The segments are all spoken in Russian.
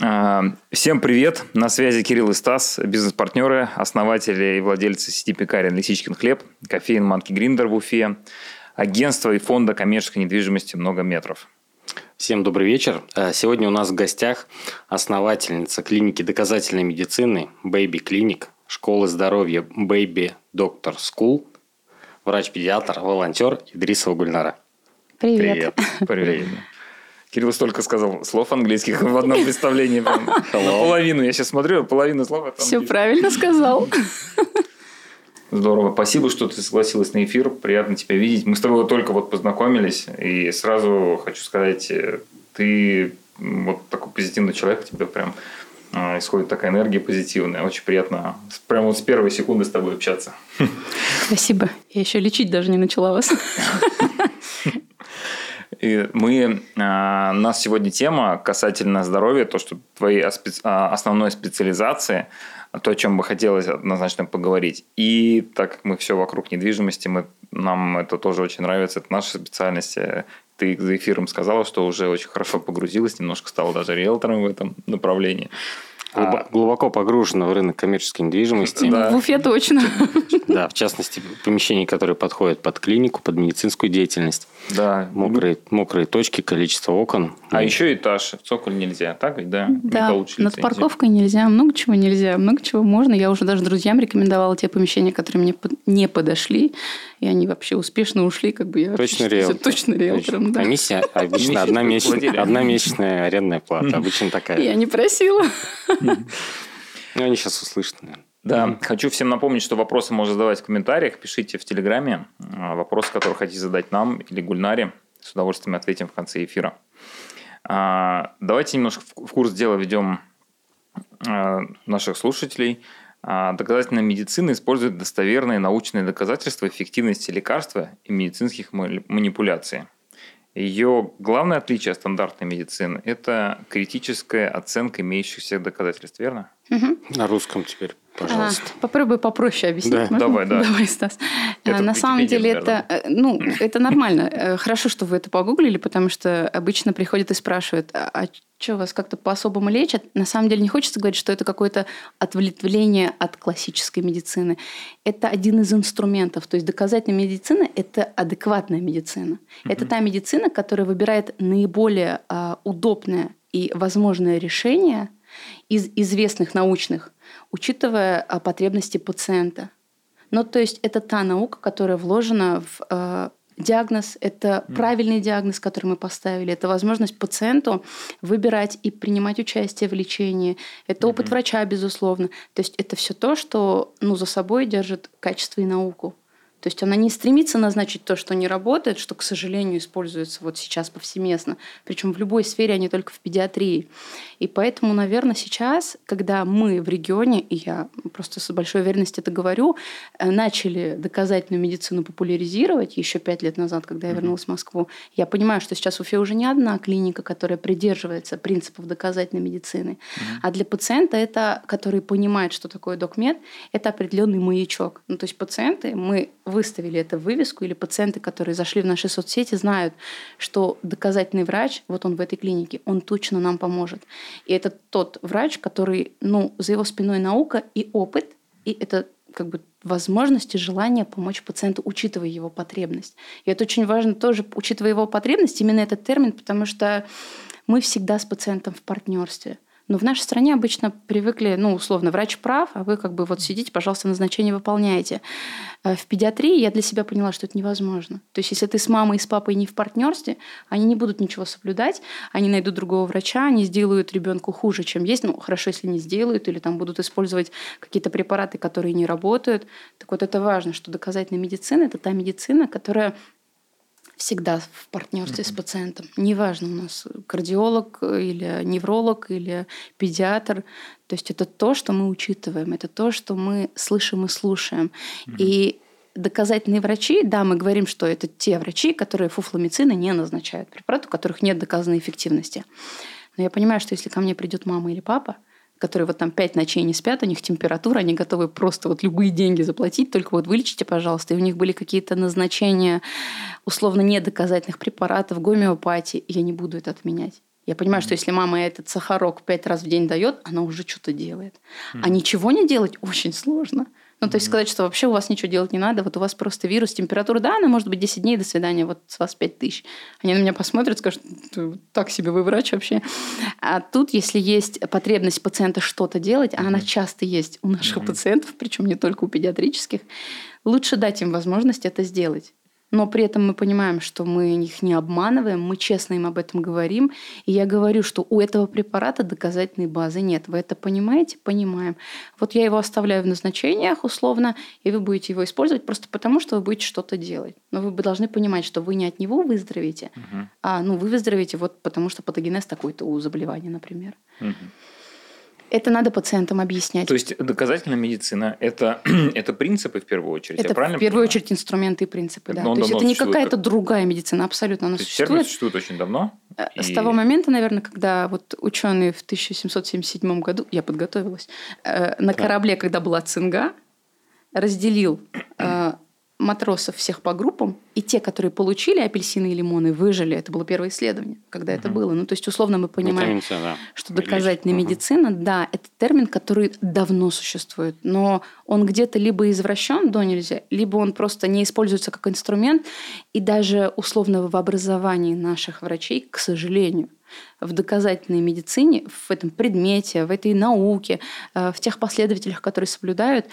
А, всем привет! На связи Кирилл и Стас, бизнес-партнеры, основатели и владельцы сети пекарен «Лисичкин хлеб», кофеин «Манки Гриндер» в Уфе, агентство и фонда коммерческой недвижимости «Много метров». Всем добрый вечер. А, сегодня у нас в гостях основательница клиники доказательной медицины Baby Clinic, школы здоровья Baby Doctor School, врач-педиатр, волонтер Идрисова Гульнара. Привет. Привет. Привет. Кирилл столько сказал слов английских в одном представлении. Половину. Я сейчас смотрю, половину слов. Все правильно сказал. Здорово. Спасибо, что ты согласилась на эфир. Приятно тебя видеть. Мы с тобой только вот познакомились. И сразу хочу сказать, ты вот такой позитивный человек. Тебе прям а, исходит такая энергия позитивная. Очень приятно прямо вот с первой секунды с тобой общаться. Спасибо. Я еще лечить даже не начала вас. И мы, а, у нас сегодня тема касательно здоровья, то, что твоей а, основной специализации, то, о чем бы хотелось однозначно поговорить. И так как мы все вокруг недвижимости, мы, нам это тоже очень нравится, это наша специальность. Ты за эфиром сказала, что уже очень хорошо погрузилась, немножко стала даже риэлтором в этом направлении. А... Глубоко погружена в рынок коммерческой недвижимости. Да. В Уфе точно. Да, в частности, помещений, которые подходят под клинику, под медицинскую деятельность. Да. Мокрые, мокрые точки, количество окон. А и... еще этаж. В цоколь нельзя, так ведь, да? Да, над парковкой нельзя, много чего нельзя, много чего можно. Я уже даже друзьям рекомендовала те помещения, которые мне не подошли, и они вообще успешно ушли, как бы я точно риэлтор. Точно риэлтором, да. Комиссия обычно одна месячная, арендная плата, обычно такая. Я не просила. Ну, они сейчас услышат, наверное. Да, mm-hmm. хочу всем напомнить, что вопросы можно задавать в комментариях. Пишите в Телеграме а, вопросы, которые хотите задать нам или Гульнаре. С удовольствием ответим в конце эфира. А, давайте немножко в курс дела ведем а, наших слушателей. Доказательная медицина использует достоверные научные доказательства эффективности лекарства и медицинских манипуляций. Ее главное отличие от стандартной медицины – это критическая оценка имеющихся доказательств, верно? Угу. На русском теперь. Пожалуйста. А, попробуй попроще объяснить. Да. Можно? Давай, да. Давай, Стас. Это На самом деле это, э, ну, это нормально. Э, хорошо, что вы это погуглили, потому что обычно приходят и спрашивают, а, а что вас как-то по-особому лечат? На самом деле не хочется говорить, что это какое-то отвлечение от классической медицины. Это один из инструментов. То есть доказательная медицина – это адекватная медицина. Mm-hmm. Это та медицина, которая выбирает наиболее а, удобное и возможное решение из известных научных учитывая а, потребности пациента. Ну, то есть это та наука, которая вложена в э, диагноз, это mm. правильный диагноз, который мы поставили, это возможность пациенту выбирать и принимать участие в лечении, это mm-hmm. опыт врача, безусловно. То есть это все то, что ну, за собой держит качество и науку. То есть она не стремится назначить то, что не работает, что, к сожалению, используется вот сейчас повсеместно, причем в любой сфере, а не только в педиатрии. И поэтому, наверное, сейчас, когда мы в регионе, и я просто с большой уверенностью это говорю, э, начали доказательную медицину популяризировать еще пять лет назад, когда я вернулась в Москву, я понимаю, что сейчас в Уфе уже не одна клиника, которая придерживается принципов доказательной медицины, а для пациента это, который понимает, что такое докмед, это определенный маячок. Ну, то есть пациенты, мы выставили это в вывеску, или пациенты, которые зашли в наши соцсети, знают, что доказательный врач, вот он в этой клинике, он точно нам поможет. И это тот врач, который, ну, за его спиной наука и опыт, и это как бы возможности, желание помочь пациенту, учитывая его потребность. И это очень важно тоже, учитывая его потребность, именно этот термин, потому что мы всегда с пациентом в партнерстве. Но в нашей стране обычно привыкли, ну, условно, врач прав, а вы как бы вот сидите, пожалуйста, назначение выполняете. Э, в педиатрии я для себя поняла, что это невозможно. То есть, если ты с мамой и с папой не в партнерстве, они не будут ничего соблюдать, они найдут другого врача, они сделают ребенку хуже, чем есть. Ну, хорошо, если не сделают, или там будут использовать какие-то препараты, которые не работают. Так вот, это важно, что доказательная медицина – это та медицина, которая всегда в партнерстве mm-hmm. с пациентом. Неважно, у нас кардиолог или невролог или педиатр. То есть это то, что мы учитываем, это то, что мы слышим и слушаем. Mm-hmm. И доказательные врачи, да, мы говорим, что это те врачи, которые фуфломицины не назначают, препараты, у которых нет доказанной эффективности. Но я понимаю, что если ко мне придет мама или папа, которые вот там пять ночей не спят, у них температура, они готовы просто вот любые деньги заплатить, только вот вылечите, пожалуйста. И у них были какие-то назначения условно недоказательных препаратов, гомеопатии, и я не буду это отменять. Я понимаю, что если мама этот сахарок пять раз в день дает, она уже что-то делает. А ничего не делать очень сложно. Ну, то есть сказать, что вообще у вас ничего делать не надо, вот у вас просто вирус, температура, да, она может быть 10 дней, до свидания, вот с вас 5 тысяч. Они на меня посмотрят, скажут, так себе вы врач вообще. А тут, если есть потребность пациента что-то делать, а она часто есть у наших пациентов, причем не только у педиатрических, лучше дать им возможность это сделать но при этом мы понимаем, что мы их не обманываем, мы честно им об этом говорим. И я говорю, что у этого препарата доказательной базы нет. Вы это понимаете? Понимаем. Вот я его оставляю в назначениях условно, и вы будете его использовать просто потому, что вы будете что-то делать. Но вы должны понимать, что вы не от него выздоровеете, угу. а ну, вы выздоровеете вот потому, что патогенез такой-то у заболевания, например. Угу. Это надо пациентам объяснять. То есть доказательная медицина это, это принципы в первую очередь. Это в первую понимаю? очередь инструменты и принципы. Да. То есть это не какая-то другая медицина, абсолютно. Она То существует. Термин существует очень давно. Э, с и... того момента, наверное, когда вот ученые в 1777 году, я подготовилась, э, на корабле, когда была цинга, разделил э, матросов всех по группам, и те, которые получили апельсины и лимоны, выжили. Это было первое исследование, когда угу. это было. Ну, то есть, условно, мы понимаем, да. что доказательная угу. медицина, да, это термин, который давно существует, но он где-то либо извращен до нельзя, либо он просто не используется как инструмент, и даже условно в образовании наших врачей, к сожалению, в доказательной медицине, в этом предмете, в этой науке, э, в тех последователях, которые соблюдают,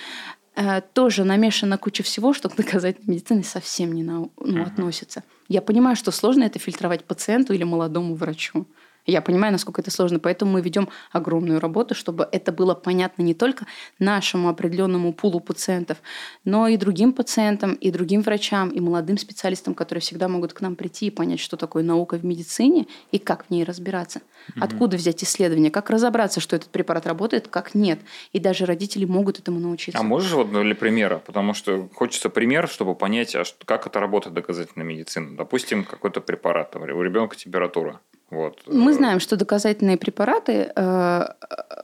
тоже намешана куча всего, что к доказательной медицине совсем не на, ну, относится. Я понимаю, что сложно это фильтровать пациенту или молодому врачу. Я понимаю, насколько это сложно, поэтому мы ведем огромную работу, чтобы это было понятно не только нашему определенному пулу пациентов, но и другим пациентам, и другим врачам, и молодым специалистам, которые всегда могут к нам прийти и понять, что такое наука в медицине и как в ней разбираться. Откуда взять исследования, как разобраться, что этот препарат работает, как нет. И даже родители могут этому научиться. А можешь вот для примера? Потому что хочется пример, чтобы понять, а как это работает доказательная медицина. Допустим, какой-то препарат, у ребенка температура. Вот. Мы знаем, что доказательные препараты... Э,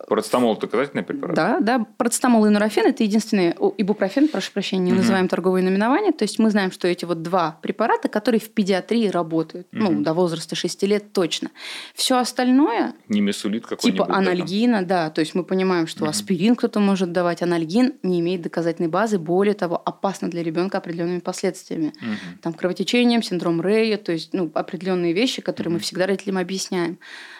Процетамол – доказательный препарат? Да, да. Процетамол и нурофен – это единственные... Ибупрофен, прошу прощения, не угу. называем торговые наименования. То есть мы знаем, что эти вот два препарата, которые в педиатрии работают. Угу. Ну, до возраста 6 лет точно. Все остальное... Не месулит какой-нибудь. Типа анальгина, да. То есть мы понимаем, что угу. аспирин кто-то может давать. Анальгин не имеет доказательной базы. Более того, опасно для ребенка определенными последствиями. Угу. Там кровотечением, синдром Рея. То есть ну, определенные вещи, которые угу. мы всегда родителям объясняем.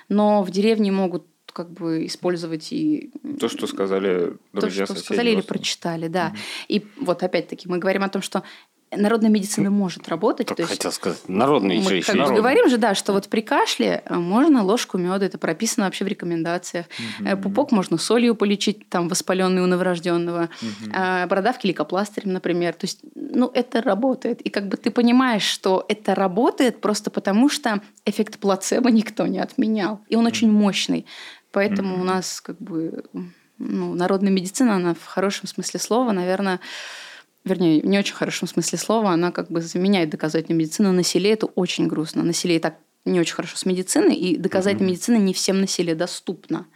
Но в деревне могут как бы использовать и... То, что сказали друзья, То, что сказали или прочитали, да. Угу. И вот опять-таки мы говорим о том, что народная медицина может работать. Только то есть, хотел сказать, народные мы еще как говорим же, да, что вот при кашле э, можно ложку меда, это прописано вообще в рекомендациях. Угу. Пупок можно солью полечить, там, воспаленный у новорожденного. Угу. Бородавки лейкопластырем, например. То есть, ну, это работает. И как бы ты понимаешь, что это работает просто потому, что эффект плацебо никто не отменял. И он угу. очень мощный. Поэтому угу. у нас как бы ну, народная медицина, она в хорошем смысле слова, наверное, вернее, не очень хорошем смысле слова, она как бы заменяет доказательную медицину. На селе это очень грустно. На селе и так не очень хорошо с медициной, и доказательная mm-hmm. медицина не всем на селе доступна.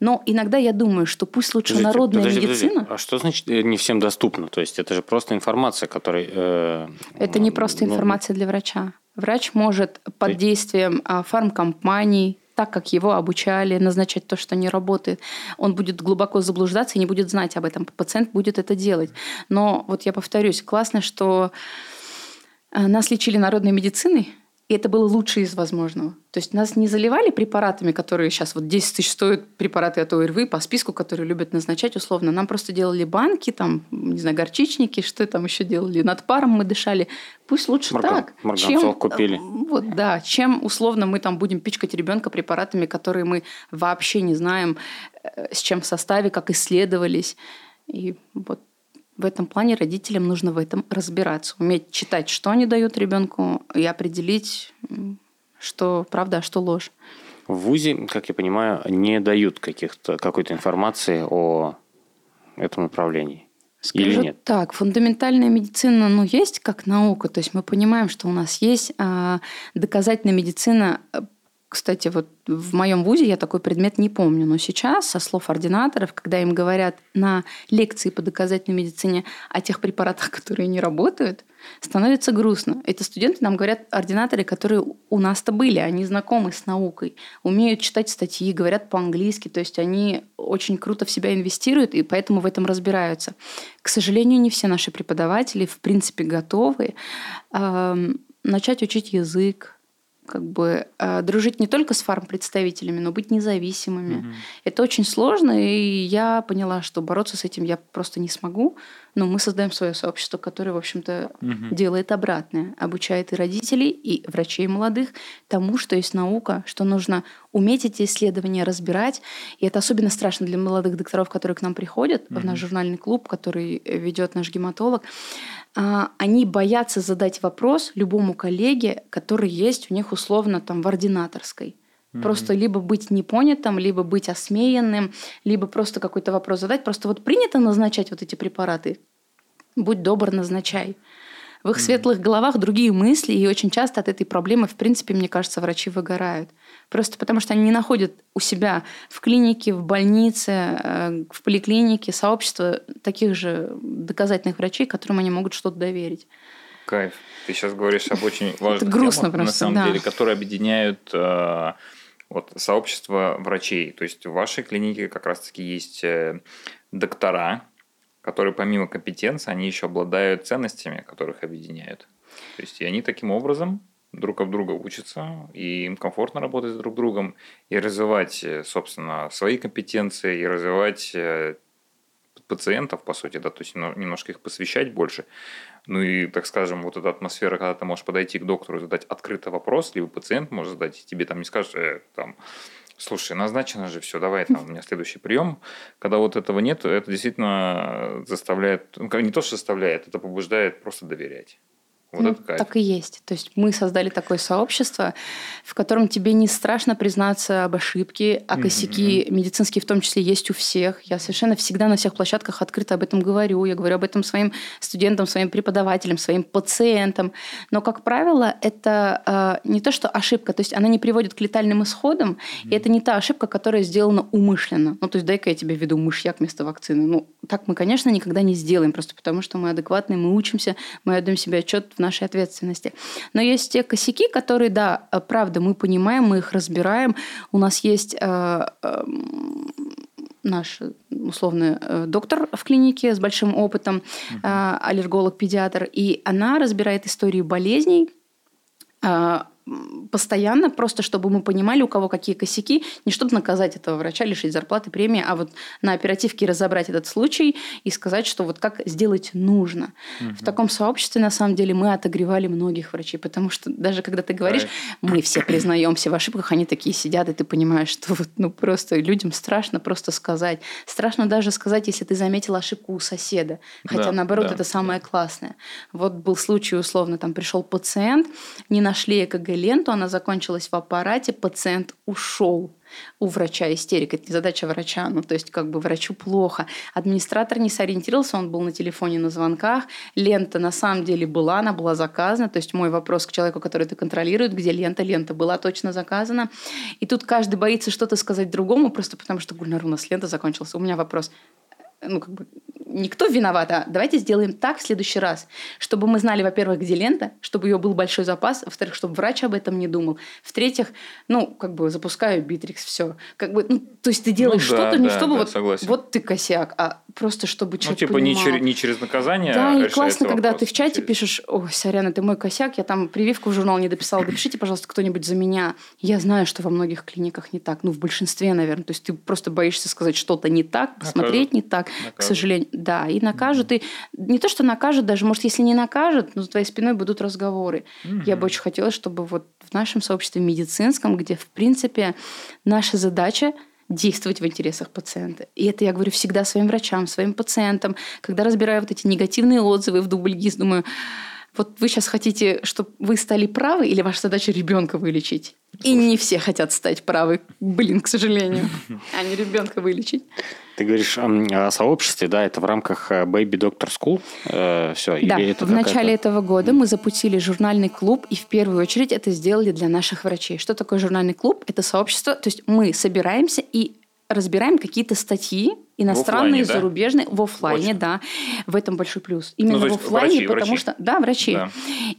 Но иногда я думаю, что пусть лучше подожди, народная подожди, медицина. Подожди. А что значит э, не всем доступно? То есть это же просто информация, которая. Э, это не просто ну, информация для врача. Врач может под действием а, фармкомпаний, так, как его обучали, назначать то, что не работает. Он будет глубоко заблуждаться и не будет знать об этом. Пациент будет это делать. Но вот я повторюсь, классно, что э, нас лечили народной медициной, и это было лучшее из возможного. То есть нас не заливали препаратами, которые сейчас вот 10 тысяч стоят препараты от ОРВИ по списку, которые любят назначать условно. Нам просто делали банки, там, не знаю, горчичники, что там еще делали. Над паром мы дышали. Пусть лучше Марган, так. Чем, купили. Вот, да, чем условно мы там будем пичкать ребенка препаратами, которые мы вообще не знаем, э, с чем в составе, как исследовались. И вот в этом плане родителям нужно в этом разбираться, уметь читать, что они дают ребенку, и определить, что правда, а что ложь. В ВУЗе, как я понимаю, не дают каких-то, какой-то информации о этом направлении. Скажу Или нет? так, фундаментальная медицина, ну, есть как наука, то есть мы понимаем, что у нас есть а, доказательная медицина кстати, вот в моем вузе я такой предмет не помню, но сейчас, со слов ординаторов, когда им говорят на лекции по доказательной медицине о тех препаратах, которые не работают, становится грустно. Это студенты нам говорят, ординаторы, которые у нас-то были, они знакомы с наукой, умеют читать статьи, говорят по-английски, то есть они очень круто в себя инвестируют и поэтому в этом разбираются. К сожалению, не все наши преподаватели в принципе готовы э, начать учить язык, как бы э, дружить не только с фармпредставителями, но быть независимыми. Угу. Это очень сложно, и я поняла, что бороться с этим я просто не смогу. Но мы создаем свое сообщество, которое, в общем-то, угу. делает обратное, обучает и родителей, и врачей молодых тому, что есть наука, что нужно уметь эти исследования разбирать. И это особенно страшно для молодых докторов, которые к нам приходят угу. в наш журнальный клуб, который ведет наш гематолог. А, они боятся задать вопрос любому коллеге, который есть у них условно там в ординаторской. Mm-hmm. Просто либо быть непонятым, либо быть осмеянным, либо просто какой-то вопрос задать. Просто вот принято назначать вот эти препараты. Будь добр, назначай. В их светлых головах другие мысли, и очень часто от этой проблемы, в принципе, мне кажется, врачи выгорают. Просто потому что они не находят у себя в клинике, в больнице, э, в поликлинике сообщество таких же доказательных врачей, которым они могут что-то доверить. Кайф. Ты сейчас говоришь об очень важных грустно темах, просто, на самом да. деле, которые объединяют вот, сообщество врачей. То есть в вашей клинике как раз-таки есть э, доктора, которые помимо компетенции, они еще обладают ценностями, которых объединяют. То есть и они таким образом друг об друга учатся, и им комфортно работать с друг другом, и развивать, э, собственно, свои компетенции, и развивать э, пациентов, по сути, да, то есть немножко их посвящать больше. Ну и, так скажем, вот эта атмосфера, когда ты можешь подойти к доктору и задать открытый вопрос, либо пациент может задать, и тебе там не скажут, э, там, слушай, назначено же все, давай там у меня следующий прием. Когда вот этого нет, это действительно заставляет, ну, не то, что заставляет, это побуждает просто доверять. Вот ну, так и есть. То есть мы создали такое сообщество, в котором тебе не страшно признаться об ошибке, а косяки mm-hmm. медицинские в том числе есть у всех. Я совершенно всегда на всех площадках открыто об этом говорю. Я говорю об этом своим студентам, своим преподавателям, своим пациентам. Но, как правило, это э, не то, что ошибка, то есть она не приводит к летальным исходам, mm-hmm. и это не та ошибка, которая сделана умышленно. Ну, то есть дай-ка я тебе введу мышьяк вместо вакцины. Ну, так мы, конечно, никогда не сделаем, просто потому что мы адекватные, мы учимся, мы отдаем себе отчет в нашей ответственности. Но есть те косяки, которые, да, э, правда, мы понимаем, мы их разбираем. У нас есть э, э, наш условный э, доктор в клинике с большим опытом, угу. аллерголог-педиатр, и она разбирает истории болезней, постоянно, просто чтобы мы понимали, у кого какие косяки, не чтобы наказать этого врача, лишить зарплаты, премии, а вот на оперативке разобрать этот случай и сказать, что вот как сделать нужно. Угу. В таком сообществе, на самом деле, мы отогревали многих врачей, потому что даже когда ты говоришь, мы все признаемся в ошибках, они такие сидят, и ты понимаешь, что вот, ну, просто людям страшно просто сказать. Страшно даже сказать, если ты заметил ошибку у соседа. Хотя, да, наоборот, да, это самое да. классное. Вот был случай, условно, там пришел пациент, не нашли ЭКГ ленту, она закончилась в аппарате, пациент ушел. У врача истерика, это не задача врача, ну то есть как бы врачу плохо. Администратор не сориентировался, он был на телефоне на звонках, лента на самом деле была, она была заказана, то есть мой вопрос к человеку, который это контролирует, где лента, лента была точно заказана. И тут каждый боится что-то сказать другому, просто потому что Гульнар, у нас лента закончилась. У меня вопрос, ну, как бы, никто виноват, а давайте сделаем так в следующий раз, чтобы мы знали, во-первых, где лента, чтобы ее был большой запас, во-вторых, чтобы врач об этом не думал, в-третьих, ну, как бы запускаю Битрикс, все. Как бы, ну, то есть ты делаешь ну, да, что-то, не да, чтобы да, вот, согласен. вот ты косяк, а просто чтобы человек Ну, типа понимал. не, чер- не через наказание, Да, и классно, когда ты в чате через... пишешь, ой, сорян, это мой косяк, я там прививку в журнал не дописала, допишите, пожалуйста, кто-нибудь за меня. Я знаю, что во многих клиниках не так, ну, в большинстве, наверное, то есть ты просто боишься сказать что-то не так, посмотреть не так, накажут. к сожалению. Да, и накажут. И не то, что накажут даже, может, если не накажут, но за твоей спиной будут разговоры. Угу. Я бы очень хотела, чтобы вот в нашем сообществе медицинском, где, в принципе, наша задача действовать в интересах пациента. И это я говорю всегда своим врачам, своим пациентам. Когда разбираю вот эти негативные отзывы в дубльгиз, думаю, вот вы сейчас хотите, чтобы вы стали правы, или ваша задача ребенка вылечить? И не все хотят стать правы. Блин, к сожалению. А не ребенка вылечить. Ты говоришь о сообществе, да, это в рамках э, Baby Doctor School? Э, все, да, или это в начале этого года мы запустили журнальный клуб, и в первую очередь это сделали для наших врачей. Что такое журнальный клуб? Это сообщество, то есть мы собираемся и разбираем какие-то статьи, иностранные, в зарубежные, да? в офлайне, Очень. да. В этом большой плюс. Именно ну, в офлайне, врачи, потому врачи. что... Да, врачи. Да.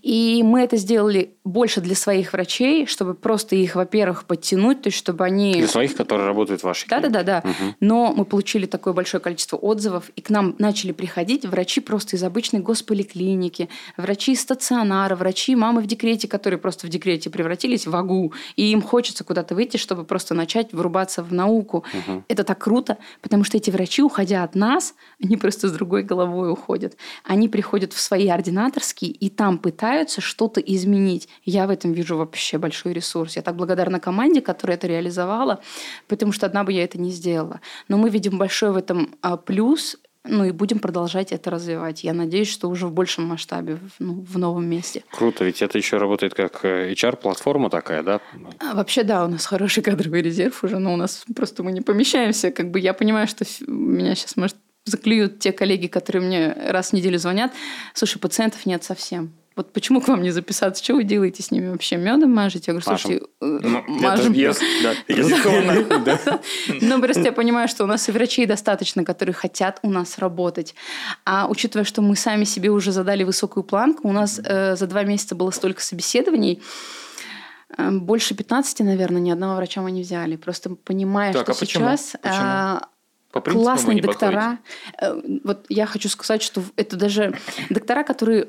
И мы это сделали больше для своих врачей, чтобы просто их, во-первых, подтянуть, то есть чтобы они... Для своих, которые работают в вашей клинике. Да-да-да. Угу. Но мы получили такое большое количество отзывов, и к нам начали приходить врачи просто из обычной госполиклиники, врачи из стационара, врачи, мамы в декрете, которые просто в декрете превратились в АГУ, и им хочется куда-то выйти, чтобы просто начать врубаться в науку. Угу. Это так круто, потому что эти эти врачи, уходя от нас, они просто с другой головой уходят. Они приходят в свои ординаторские и там пытаются что-то изменить. Я в этом вижу вообще большой ресурс. Я так благодарна команде, которая это реализовала, потому что одна бы я это не сделала. Но мы видим большой в этом а, плюс ну и будем продолжать это развивать. Я надеюсь, что уже в большем масштабе, ну, в новом месте. Круто, ведь это еще работает как э, HR-платформа такая, да? А, вообще, да, у нас хороший кадровый резерв уже, но у нас просто мы не помещаемся. Как бы я понимаю, что меня сейчас, может, заклюют те коллеги, которые мне раз в неделю звонят. Слушай, пациентов нет совсем вот почему к вам не записаться? Что вы делаете с ними вообще? Медом мажете? Я говорю, слушайте, э, ну, мажем. Ну, просто я понимаю, что у нас и врачей достаточно, которые хотят у нас работать. А учитывая, что мы сами себе уже задали высокую планку, у нас э, за два месяца было столько собеседований, э, больше 15, наверное, ни одного врача мы не взяли. Просто понимая, так, что а сейчас... Почему? По классные доктора. Подходите. Вот я хочу сказать, что это даже доктора, которые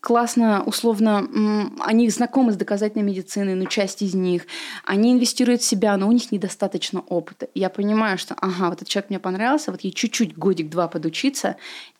классно, условно, они знакомы с доказательной медициной, но часть из них, они инвестируют в себя, но у них недостаточно опыта. Я понимаю, что, ага, вот этот человек мне понравился, вот ей чуть-чуть годик-два подучиться,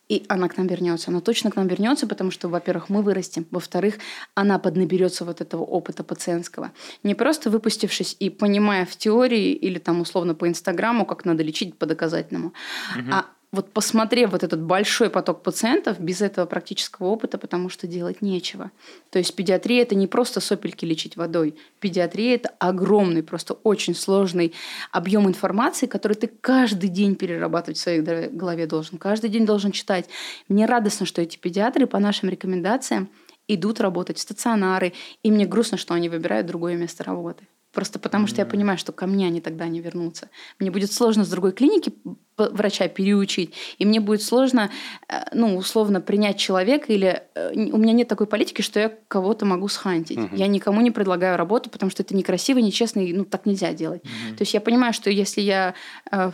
и она к нам вернется. Она точно к нам вернется, потому что, во-первых, мы вырастем, во-вторых, она поднаберется вот этого опыта пациентского. Не просто выпустившись и понимая в теории или там условно по Инстаграму, как надо лечить по доказательному, угу. а вот посмотрев вот этот большой поток пациентов без этого практического опыта, потому что делать нечего. То есть педиатрия – это не просто сопельки лечить водой. Педиатрия – это огромный, просто очень сложный объем информации, который ты каждый день перерабатывать в своей голове должен, каждый день должен читать. Мне радостно, что эти педиатры по нашим рекомендациям идут работать в стационары, и мне грустно, что они выбирают другое место работы. Просто потому что я понимаю, что ко мне они тогда не вернутся. Мне будет сложно с другой клиники врача переучить, и мне будет сложно, э, ну, условно, принять человека, или э, у меня нет такой политики, что я кого-то могу схантить. Угу. Я никому не предлагаю работу, потому что это некрасиво, нечестно, и ну, так нельзя делать. Угу. То есть я понимаю, что если я э,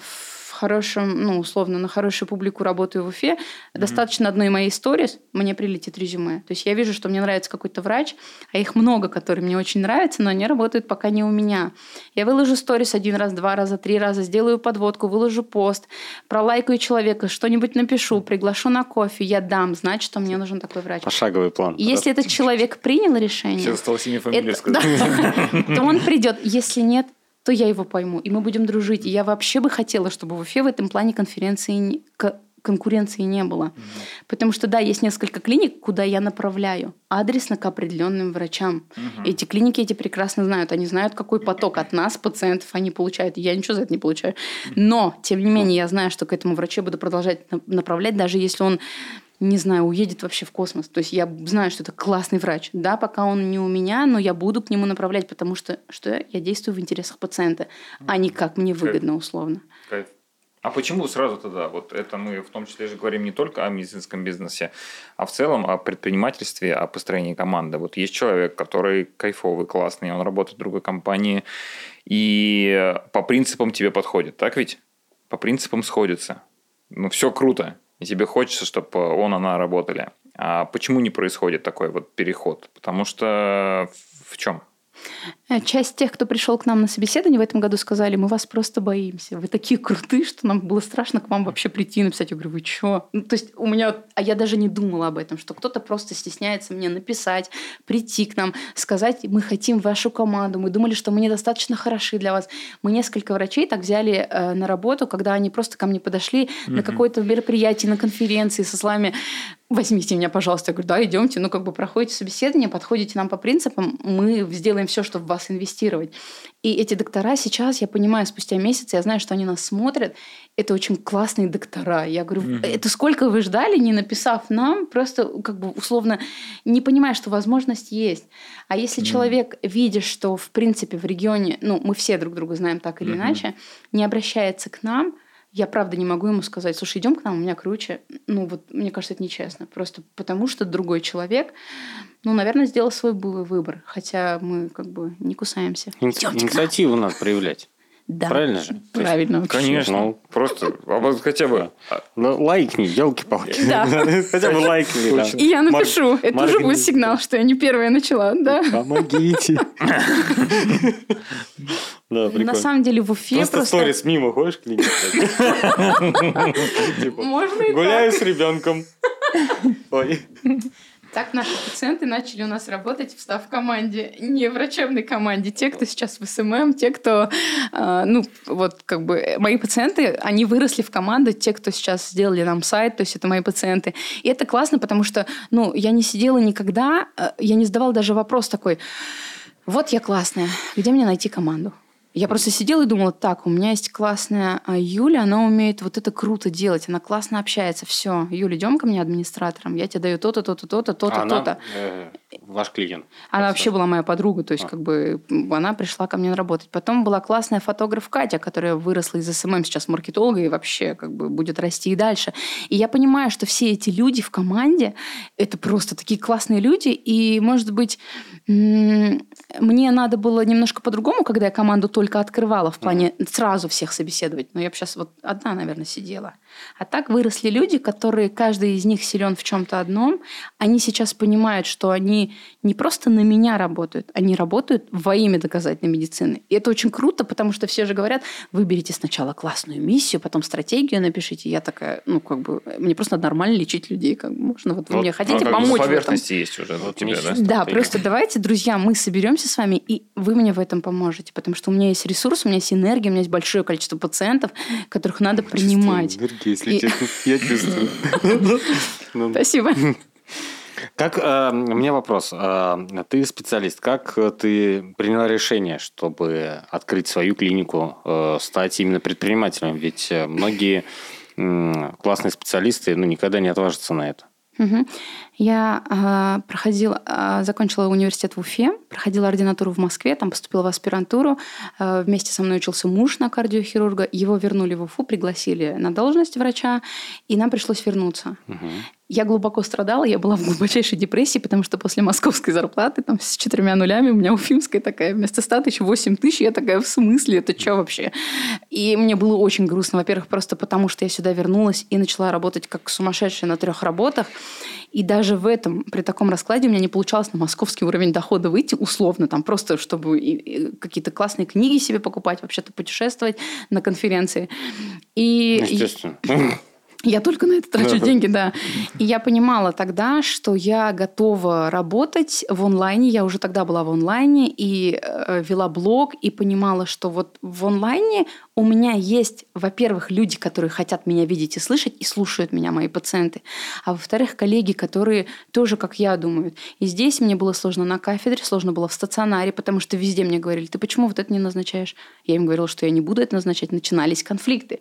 хорошем, ну, условно, на хорошую публику работаю в Уфе, mm-hmm. достаточно одной моей сторис, мне прилетит резюме. То есть я вижу, что мне нравится какой-то врач, а их много, которые мне очень нравятся, но они работают пока не у меня. Я выложу сторис один раз, два раза, три раза, сделаю подводку, выложу пост, пролайкаю человека, что-нибудь напишу, приглашу на кофе, я дам знать, что мне нужен такой врач. Пошаговый план. И если этот человек принял решение... Сейчас имя, фамилию сказать. То он придет. Если нет, то я его пойму, и мы будем дружить. И я вообще бы хотела, чтобы в Уфе в этом плане конференции конкуренции не было. Mm-hmm. Потому что, да, есть несколько клиник, куда я направляю адресно к определенным врачам. Mm-hmm. Эти клиники эти прекрасно знают. Они знают, какой поток от нас, пациентов, они получают. Я ничего за это не получаю. Но, тем не менее, я знаю, что к этому врачу буду продолжать направлять, даже если он не знаю, уедет вообще в космос. То есть я знаю, что это классный врач. Да, пока он не у меня, но я буду к нему направлять, потому что, что я действую в интересах пациента, а не как мне выгодно, условно. Кайф. А почему сразу тогда? Вот это мы в том числе же говорим не только о медицинском бизнесе, а в целом о предпринимательстве, о построении команды. Вот есть человек, который кайфовый, классный, он работает в другой компании, и по принципам тебе подходит, так ведь? По принципам сходится. Ну, все круто и тебе хочется, чтобы он, она работали. А почему не происходит такой вот переход? Потому что в чем? Э, часть тех, кто пришел к нам на собеседование в этом году, сказали, мы вас просто боимся. Вы такие крутые, что нам было страшно к вам вообще прийти и написать. Я говорю, вы что? Ну, то есть у меня... А я даже не думала об этом, что кто-то просто стесняется мне написать, прийти к нам, сказать, мы хотим вашу команду, мы думали, что мы недостаточно хороши для вас. Мы несколько врачей так взяли э, на работу, когда они просто ко мне подошли mm-hmm. на какое-то мероприятие, на конференции со словами возьмите меня, пожалуйста. Я говорю, да, идемте. Ну, как бы проходите собеседование, подходите нам по принципам, мы сделаем все, чтобы в вас инвестировать. И эти доктора сейчас, я понимаю, спустя месяц, я знаю, что они нас смотрят, это очень классные доктора. Я говорю, это сколько вы ждали, не написав нам, просто как бы условно не понимая, что возможность есть. А если человек видит, что в принципе в регионе, ну мы все друг друга знаем так или иначе, не обращается к нам, я правда не могу ему сказать, слушай, идем к нам, у меня круче. Ну вот мне кажется, это нечестно. Просто потому что другой человек, ну, наверное, сделал свой выбор. Хотя мы как бы не кусаемся. Инициативу надо проявлять. Да. Правильно же? Правильно. Есть, конечно. Ну, просто а хотя бы ну, лайкни, елки-палки. Да. Хотя бы лайкни. И я напишу. Это уже будет сигнал, что я не первая начала. Да. Помогите. Да, прикольно. На самом деле в Уфе просто... Просто сторис мимо ходишь клиник. Типа, Можно и Гуляю с ребенком. Ой. Так наши пациенты начали у нас работать, встав в команде, не врачебной команде. Те, кто сейчас в СММ, те, кто, э, ну, вот как бы мои пациенты, они выросли в команду, те, кто сейчас сделали нам сайт, то есть это мои пациенты. И это классно, потому что, ну, я не сидела никогда, э, я не задавала даже вопрос такой, вот я классная, где мне найти команду? Я просто сидела и думала, так, у меня есть классная а, Юля, она умеет вот это круто делать, она классно общается, все, Юля, идем ко мне администратором, я тебе даю то-то, то-то, то-то, то-то, а то-то. Ваш клиент. Она вообще была моя подруга, то есть а. как бы она пришла ко мне работать. Потом была классная фотограф Катя, которая выросла из SMM, сейчас маркетолога и вообще как бы будет расти и дальше. И я понимаю, что все эти люди в команде, это просто такие классные люди, и, может быть, мне надо было немножко по-другому, когда я команду только только открывала в плане mm-hmm. сразу всех собеседовать. Но я бы сейчас вот одна, наверное, сидела. А так выросли люди, которые, каждый из них силен в чем-то одном. Они сейчас понимают, что они не просто на меня работают, они работают во имя доказательной медицины. И это очень круто, потому что все же говорят, выберите сначала классную миссию, потом стратегию напишите. Я такая, ну, как бы, мне просто нормально лечить людей. Как бы, можно, вот вы вот, мне хотите ну, помочь в поверхности есть уже вот тебе, да? Да, просто давайте, друзья, мы соберемся с вами, и вы мне в этом поможете, потому что у меня есть ресурс, у меня есть энергия, у меня есть большое количество пациентов, которых надо принимать если и... честно. Я чувствую. Спасибо. Как э, у меня вопрос. Э, ты специалист. Как ты приняла решение, чтобы открыть свою клинику, э, стать именно предпринимателем? Ведь многие классные специалисты ну, никогда не отважатся на это. Угу. Я э, проходила, э, закончила университет в Уфе, проходила ординатуру в Москве, там поступила в аспирантуру. Э, вместе со мной учился муж на кардиохирурга. Его вернули в Уфу, пригласили на должность врача, и нам пришлось вернуться. Угу. Я глубоко страдала, я была в глубочайшей депрессии, потому что после московской зарплаты там с четырьмя нулями у меня уфимская такая вместо 100 тысяч 8 тысяч. Я такая, в смысле, это что вообще? И мне было очень грустно. Во-первых, просто потому что я сюда вернулась и начала работать как сумасшедшая на трех работах. И даже в этом, при таком раскладе у меня не получалось на московский уровень дохода выйти условно, там просто чтобы какие-то классные книги себе покупать, вообще-то путешествовать на конференции. И... Естественно. Я только на это трачу деньги, да. И я понимала тогда, что я готова работать в онлайне. Я уже тогда была в онлайне и э, вела блог, и понимала, что вот в онлайне у меня есть, во-первых, люди, которые хотят меня видеть и слышать, и слушают меня, мои пациенты. А во-вторых, коллеги, которые тоже, как я, думают. И здесь мне было сложно на кафедре, сложно было в стационаре, потому что везде мне говорили, ты почему вот это не назначаешь? Я им говорила, что я не буду это назначать. Начинались конфликты.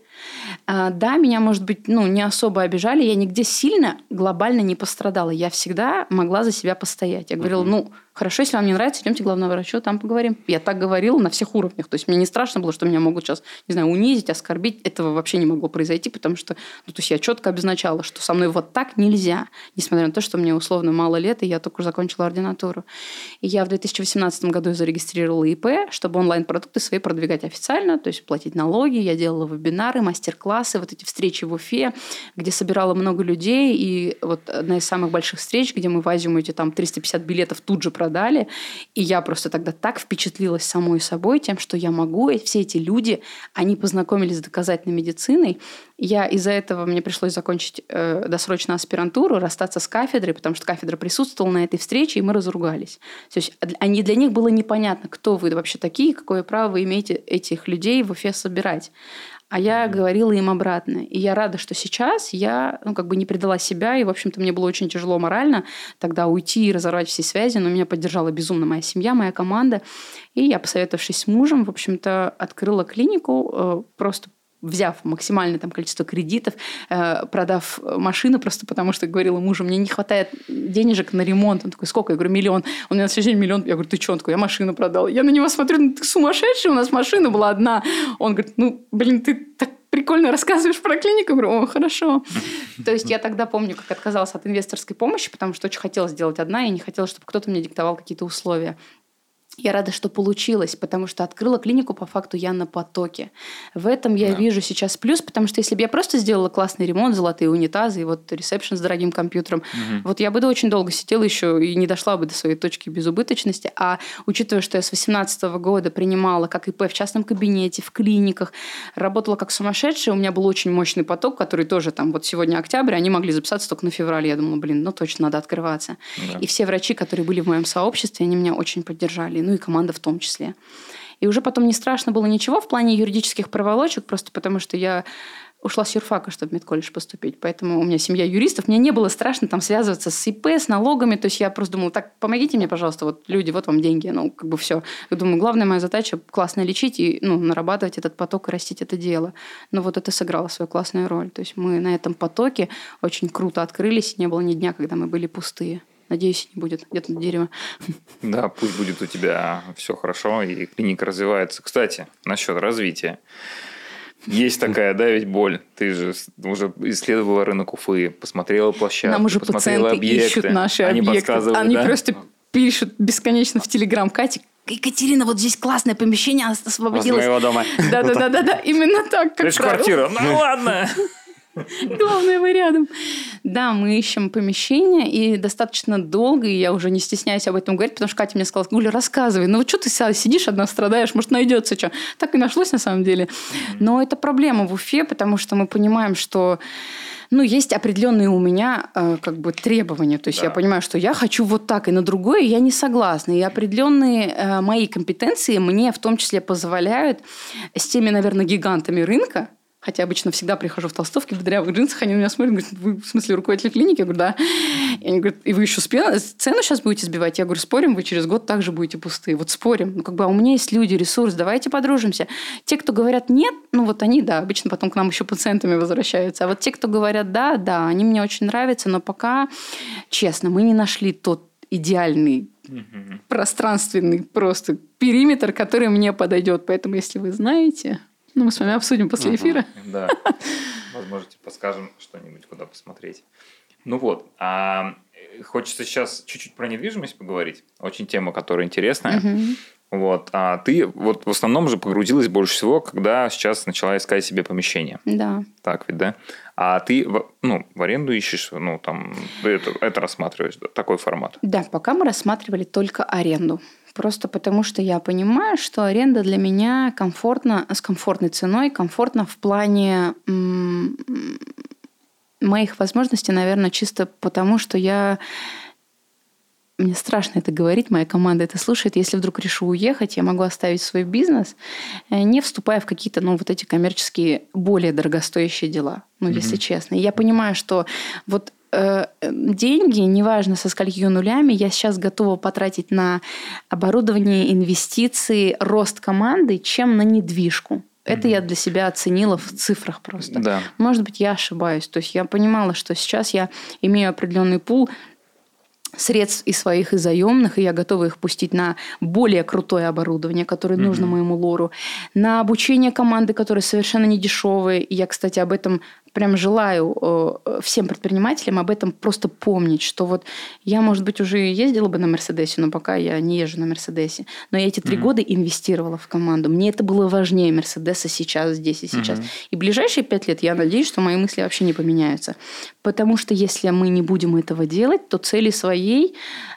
А, да, меня, может быть, ну, не особо обижали. Я нигде сильно, глобально не пострадала. Я всегда могла за себя постоять. Я говорила, ну, Хорошо, если вам не нравится, идемте к главному врачу, там поговорим. Я так говорила на всех уровнях. То есть мне не страшно было, что меня могут сейчас, не знаю, унизить, оскорбить. Этого вообще не могло произойти, потому что ну, то есть я четко обозначала, что со мной вот так нельзя. Несмотря на то, что мне условно мало лет, и я только закончила ординатуру. И я в 2018 году зарегистрировала ИП, чтобы онлайн-продукты свои продвигать официально, то есть платить налоги. Я делала вебинары, мастер-классы, вот эти встречи в Уфе, где собирала много людей. И вот одна из самых больших встреч, где мы в эти там 350 билетов тут же продали. И я просто тогда так впечатлилась самой собой тем, что я могу. И все эти люди, они познакомились с доказательной медициной. Я из-за этого мне пришлось закончить э, досрочно аспирантуру, расстаться с кафедрой, потому что кафедра присутствовала на этой встрече, и мы разругались. То есть они, для них было непонятно, кто вы вообще такие, какое право вы имеете этих людей в Уфе собирать. А я говорила им обратно. И я рада, что сейчас я, ну, как бы не предала себя, и, в общем-то, мне было очень тяжело морально тогда уйти и разорвать все связи, но меня поддержала безумно моя семья, моя команда. И я, посоветовавшись с мужем, в общем-то, открыла клинику, э, просто взяв максимальное там количество кредитов, э, продав машину просто потому, что говорила мужу, мне не хватает денежек на ремонт. Он такой, сколько? Я говорю, миллион. Он мне на следующий миллион. Я говорю, ты что? Он такой, я машину продал. Я на него смотрю, ну ты сумасшедший, у нас машина была одна. Он говорит, ну, блин, ты так прикольно рассказываешь про клинику. Я говорю, о, хорошо. То есть я тогда помню, как отказалась от инвесторской помощи, потому что очень хотела сделать одна, и не хотела, чтобы кто-то мне диктовал какие-то условия. Я рада, что получилось, потому что открыла клинику по факту я на потоке. В этом я да. вижу сейчас плюс, потому что если бы я просто сделала классный ремонт, золотые унитазы и вот ресепшн с дорогим компьютером, угу. вот я бы да, очень долго сидела еще и не дошла бы до своей точки безубыточности. А учитывая, что я с 18 года принимала как ИП в частном кабинете, в клиниках, работала как сумасшедшая, у меня был очень мощный поток, который тоже там вот сегодня октябрь, они могли записаться только на феврале. Я думала, блин, ну точно надо открываться. Да. И все врачи, которые были в моем сообществе, они меня очень поддержали ну и команда в том числе. И уже потом не страшно было ничего в плане юридических проволочек, просто потому что я ушла с юрфака, чтобы в медколледж поступить. Поэтому у меня семья юристов. Мне не было страшно там связываться с ИП, с налогами. То есть я просто думала, так, помогите мне, пожалуйста, вот люди, вот вам деньги. Ну, как бы все. Я думаю, главная моя задача – классно лечить и ну, нарабатывать этот поток и растить это дело. Но вот это сыграло свою классную роль. То есть мы на этом потоке очень круто открылись. Не было ни дня, когда мы были пустые. Надеюсь, не будет где-то дерево. Да, пусть будет у тебя все хорошо, и клиника развивается. Кстати, насчет развития. Есть такая, да, ведь боль. Ты же уже исследовала рынок Уфы, посмотрела площадку, Нам уже посмотрела пациенты объекты. ищут наши Они объекты. Они да? просто пишут бесконечно в Телеграм. Катя, Екатерина, вот здесь классное помещение освободилось. моего дома. Да-да-да, именно так. Как квартира. Ну ладно. Главное, вы рядом. Да, мы ищем помещение, и достаточно долго, и я уже не стесняюсь об этом говорить, потому что Катя мне сказала, Гуля, рассказывай, ну вот что ты сидишь одна, страдаешь, может, найдется что. Так и нашлось на самом деле. Но это проблема в Уфе, потому что мы понимаем, что ну, есть определенные у меня э, как бы требования. То есть да. я понимаю, что я хочу вот так, и на другое я не согласна. И определенные э, мои компетенции мне в том числе позволяют с теми, наверное, гигантами рынка, Хотя обычно всегда прихожу в толстовке, в дырявых джинсах, они на меня смотрят, говорят, вы в смысле руководитель клиники? Я говорю, да. И они говорят, и вы еще цену сейчас будете сбивать? Я говорю, спорим, вы через год также будете пустые. Вот спорим. Ну, как бы, а у меня есть люди, ресурс, давайте подружимся. Те, кто говорят нет, ну, вот они, да, обычно потом к нам еще пациентами возвращаются. А вот те, кто говорят да, да, они мне очень нравятся, но пока, честно, мы не нашли тот идеальный пространственный просто периметр, который мне подойдет. Поэтому, если вы знаете, ну, мы с вами обсудим после угу, эфира. Да. Возможно, подскажем что-нибудь, куда посмотреть. Ну вот, а хочется сейчас чуть-чуть про недвижимость поговорить. Очень тема, которая интересная. Угу. Вот. А ты вот в основном же погрузилась больше всего, когда сейчас начала искать себе помещение. Да. Так ведь, да? А ты ну, в аренду ищешь, ну, там, это, это рассматриваешь, такой формат? Да, пока мы рассматривали только аренду. Просто потому, что я понимаю, что аренда для меня комфортна, с комфортной ценой, комфортна в плане моих возможностей, наверное, чисто потому, что я мне страшно это говорить, моя команда это слушает. Если вдруг решу уехать, я могу оставить свой бизнес, э, не вступая в какие-то, ну, вот эти коммерческие, более дорогостоящие дела, ну, mm-hmm. если честно. И я понимаю, что вот Э, деньги, неважно со сколькими нулями, я сейчас готова потратить на оборудование, инвестиции, рост команды, чем на недвижку. Это mm-hmm. я для себя оценила в цифрах просто. Да. Может быть, я ошибаюсь. То есть я понимала, что сейчас я имею определенный пул средств и своих, и заемных, и я готова их пустить на более крутое оборудование, которое mm-hmm. нужно моему лору, на обучение команды, которая совершенно не дешевые. И я, кстати, об этом прям желаю э, всем предпринимателям об этом просто помнить, что вот я, может быть, уже ездила бы на Мерседесе, но пока я не езжу на Мерседесе. Но я эти три mm-hmm. года инвестировала в команду. Мне это было важнее Мерседеса сейчас, здесь и сейчас. Mm-hmm. И ближайшие пять лет я надеюсь, что мои мысли вообще не поменяются. Потому что если мы не будем этого делать, то цели своей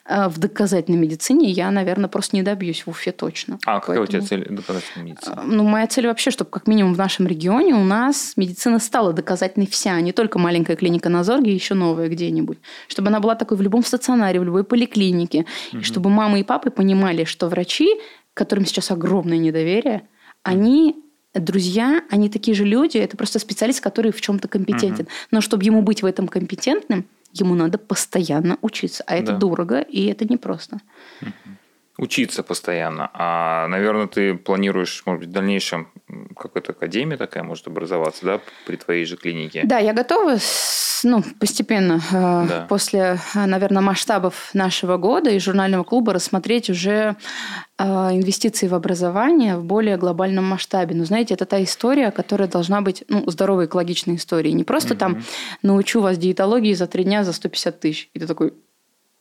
в доказательной медицине я, наверное, просто не добьюсь в Уфе точно. А Поэтому, какая у тебя цель доказательной медицины? Э, ну, моя цель вообще, чтобы как минимум в нашем регионе у нас медицина стала доказательной вся, не только маленькая клиника на Зорге, еще новая где-нибудь. Чтобы она была такой в любом стационаре, в любой поликлинике. Угу. И чтобы мамы и папы понимали, что врачи, которым сейчас огромное недоверие, они друзья, они такие же люди, это просто специалист, который в чем-то компетентен. Угу. Но чтобы ему быть в этом компетентным, ему надо постоянно учиться. А это да. дорого, и это непросто. Учиться постоянно. А, наверное, ты планируешь, может быть, в дальнейшем какой-то академия такая может образоваться, да, при твоей же клинике? Да, я готова ну, постепенно, э, да. после, наверное, масштабов нашего года и журнального клуба рассмотреть уже э, инвестиции в образование в более глобальном масштабе. Но знаете, это та история, которая должна быть ну, здоровой экологичной историей. Не просто угу. там научу вас диетологии за три дня за 150 тысяч. И ты такой,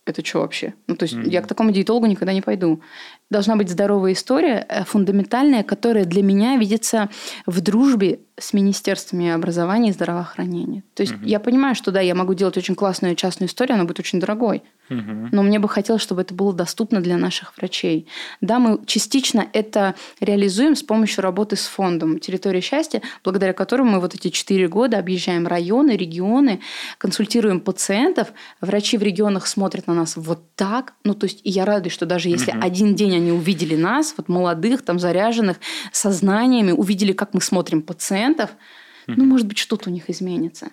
это что вообще? Ну, то есть mm-hmm. я к такому диетологу никогда не пойду должна быть здоровая история, э, фундаментальная, которая для меня видится в дружбе с министерствами образования и здравоохранения. То есть угу. я понимаю, что да, я могу делать очень классную частную историю, она будет очень дорогой. Угу. Но мне бы хотелось, чтобы это было доступно для наших врачей. Да, мы частично это реализуем с помощью работы с фондом «Территория счастья», благодаря которому мы вот эти четыре года объезжаем районы, регионы, консультируем пациентов. Врачи в регионах смотрят на нас вот так. Ну, то есть я радуюсь, что даже если угу. один день они увидели нас, вот молодых, там заряженных, сознаниями, увидели, как мы смотрим пациентов, mm-hmm. ну, может быть, что-то у них изменится.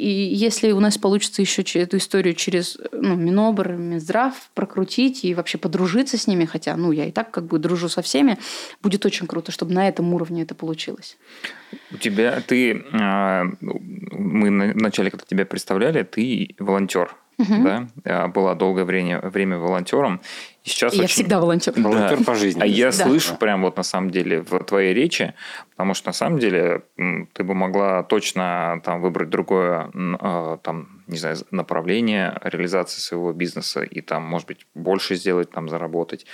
И если у нас получится еще эту историю через ну, Минобр, Минздрав прокрутить и вообще подружиться с ними, хотя ну, я и так как бы дружу со всеми, будет очень круто, чтобы на этом уровне это получилось. У тебя, ты, а, мы вначале, когда тебя представляли, ты волонтер угу. да, а, была долгое время, время волонтером. И сейчас я очень... всегда волонтер. Волонтер да. по жизни. А я да. слышу прям вот на самом деле в твоей речи, потому что на самом деле ты бы могла точно там выбрать другое а, там не знаю, направление реализации своего бизнеса и там, может быть, больше сделать, там, заработать.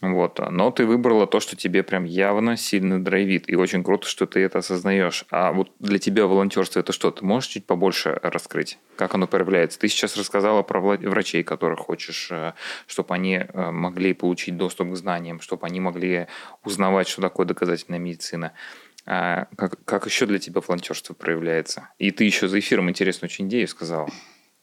Вот. Но ты выбрала то, что тебе прям явно сильно драйвит. И очень круто, что ты это осознаешь. А вот для тебя волонтерство это что? Ты можешь чуть побольше раскрыть? Как оно проявляется? Ты сейчас рассказала про врачей, которых хочешь, э, чтобы они э, могли получить доступ к знаниям, чтобы они могли узнавать, что такое доказательная медицина. А как, как еще для тебя волонтерство проявляется? И ты еще за эфиром интересную очень идею сказала.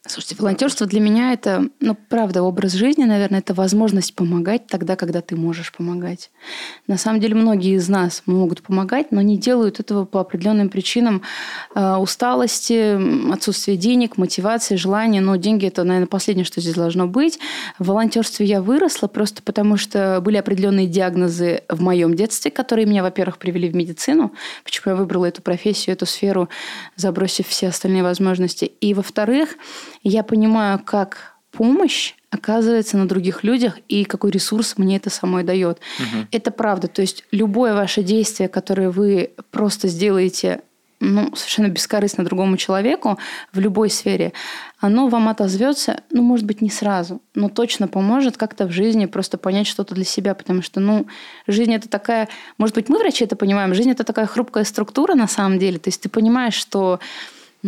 Слушайте, волонтерство для меня это, ну, правда, образ жизни, наверное, это возможность помогать тогда, когда ты можешь помогать. На самом деле, многие из нас могут помогать, но не делают этого по определенным причинам э, усталости, отсутствия денег, мотивации, желания. Но деньги это, наверное, последнее, что здесь должно быть. В волонтерстве я выросла просто потому, что были определенные диагнозы в моем детстве, которые меня, во-первых, привели в медицину. Почему я выбрала эту профессию, эту сферу, забросив все остальные возможности. И, во-вторых, я понимаю, как помощь оказывается на других людях и какой ресурс мне это самой дает. Угу. Это правда. То есть любое ваше действие, которое вы просто сделаете ну, совершенно бескорыстно другому человеку в любой сфере, оно вам отозвется, ну, может быть, не сразу, но точно поможет как-то в жизни просто понять что-то для себя, потому что, ну, жизнь это такая, может быть, мы, врачи, это понимаем, жизнь это такая хрупкая структура на самом деле, то есть ты понимаешь, что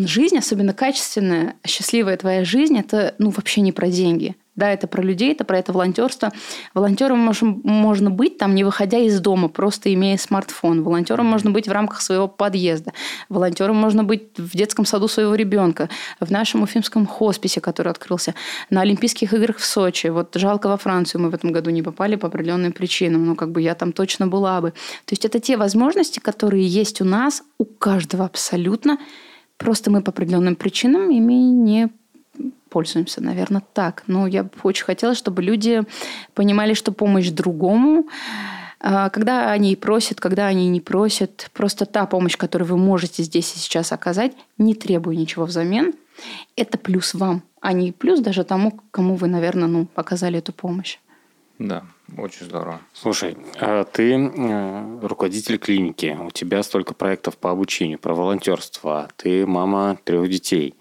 жизнь, особенно качественная, счастливая твоя жизнь, это ну, вообще не про деньги. Да, это про людей, это про это волонтерство. Волонтером можем, можно быть там, не выходя из дома, просто имея смартфон. Волонтером можно быть в рамках своего подъезда. Волонтером можно быть в детском саду своего ребенка, в нашем уфимском хосписе, который открылся, на Олимпийских играх в Сочи. Вот жалко во Францию мы в этом году не попали по определенным причинам, но как бы я там точно была бы. То есть это те возможности, которые есть у нас, у каждого абсолютно, Просто мы по определенным причинам ими не пользуемся, наверное, так. Но я бы очень хотела, чтобы люди понимали, что помощь другому, а, когда они просят, когда они не просят, просто та помощь, которую вы можете здесь и сейчас оказать, не требуя ничего взамен, это плюс вам, а не плюс даже тому, кому вы, наверное, ну, показали эту помощь. Да, очень здорово. Слушай, а ты э, руководитель клиники, у тебя столько проектов по обучению, про волонтерство, ты мама трех детей.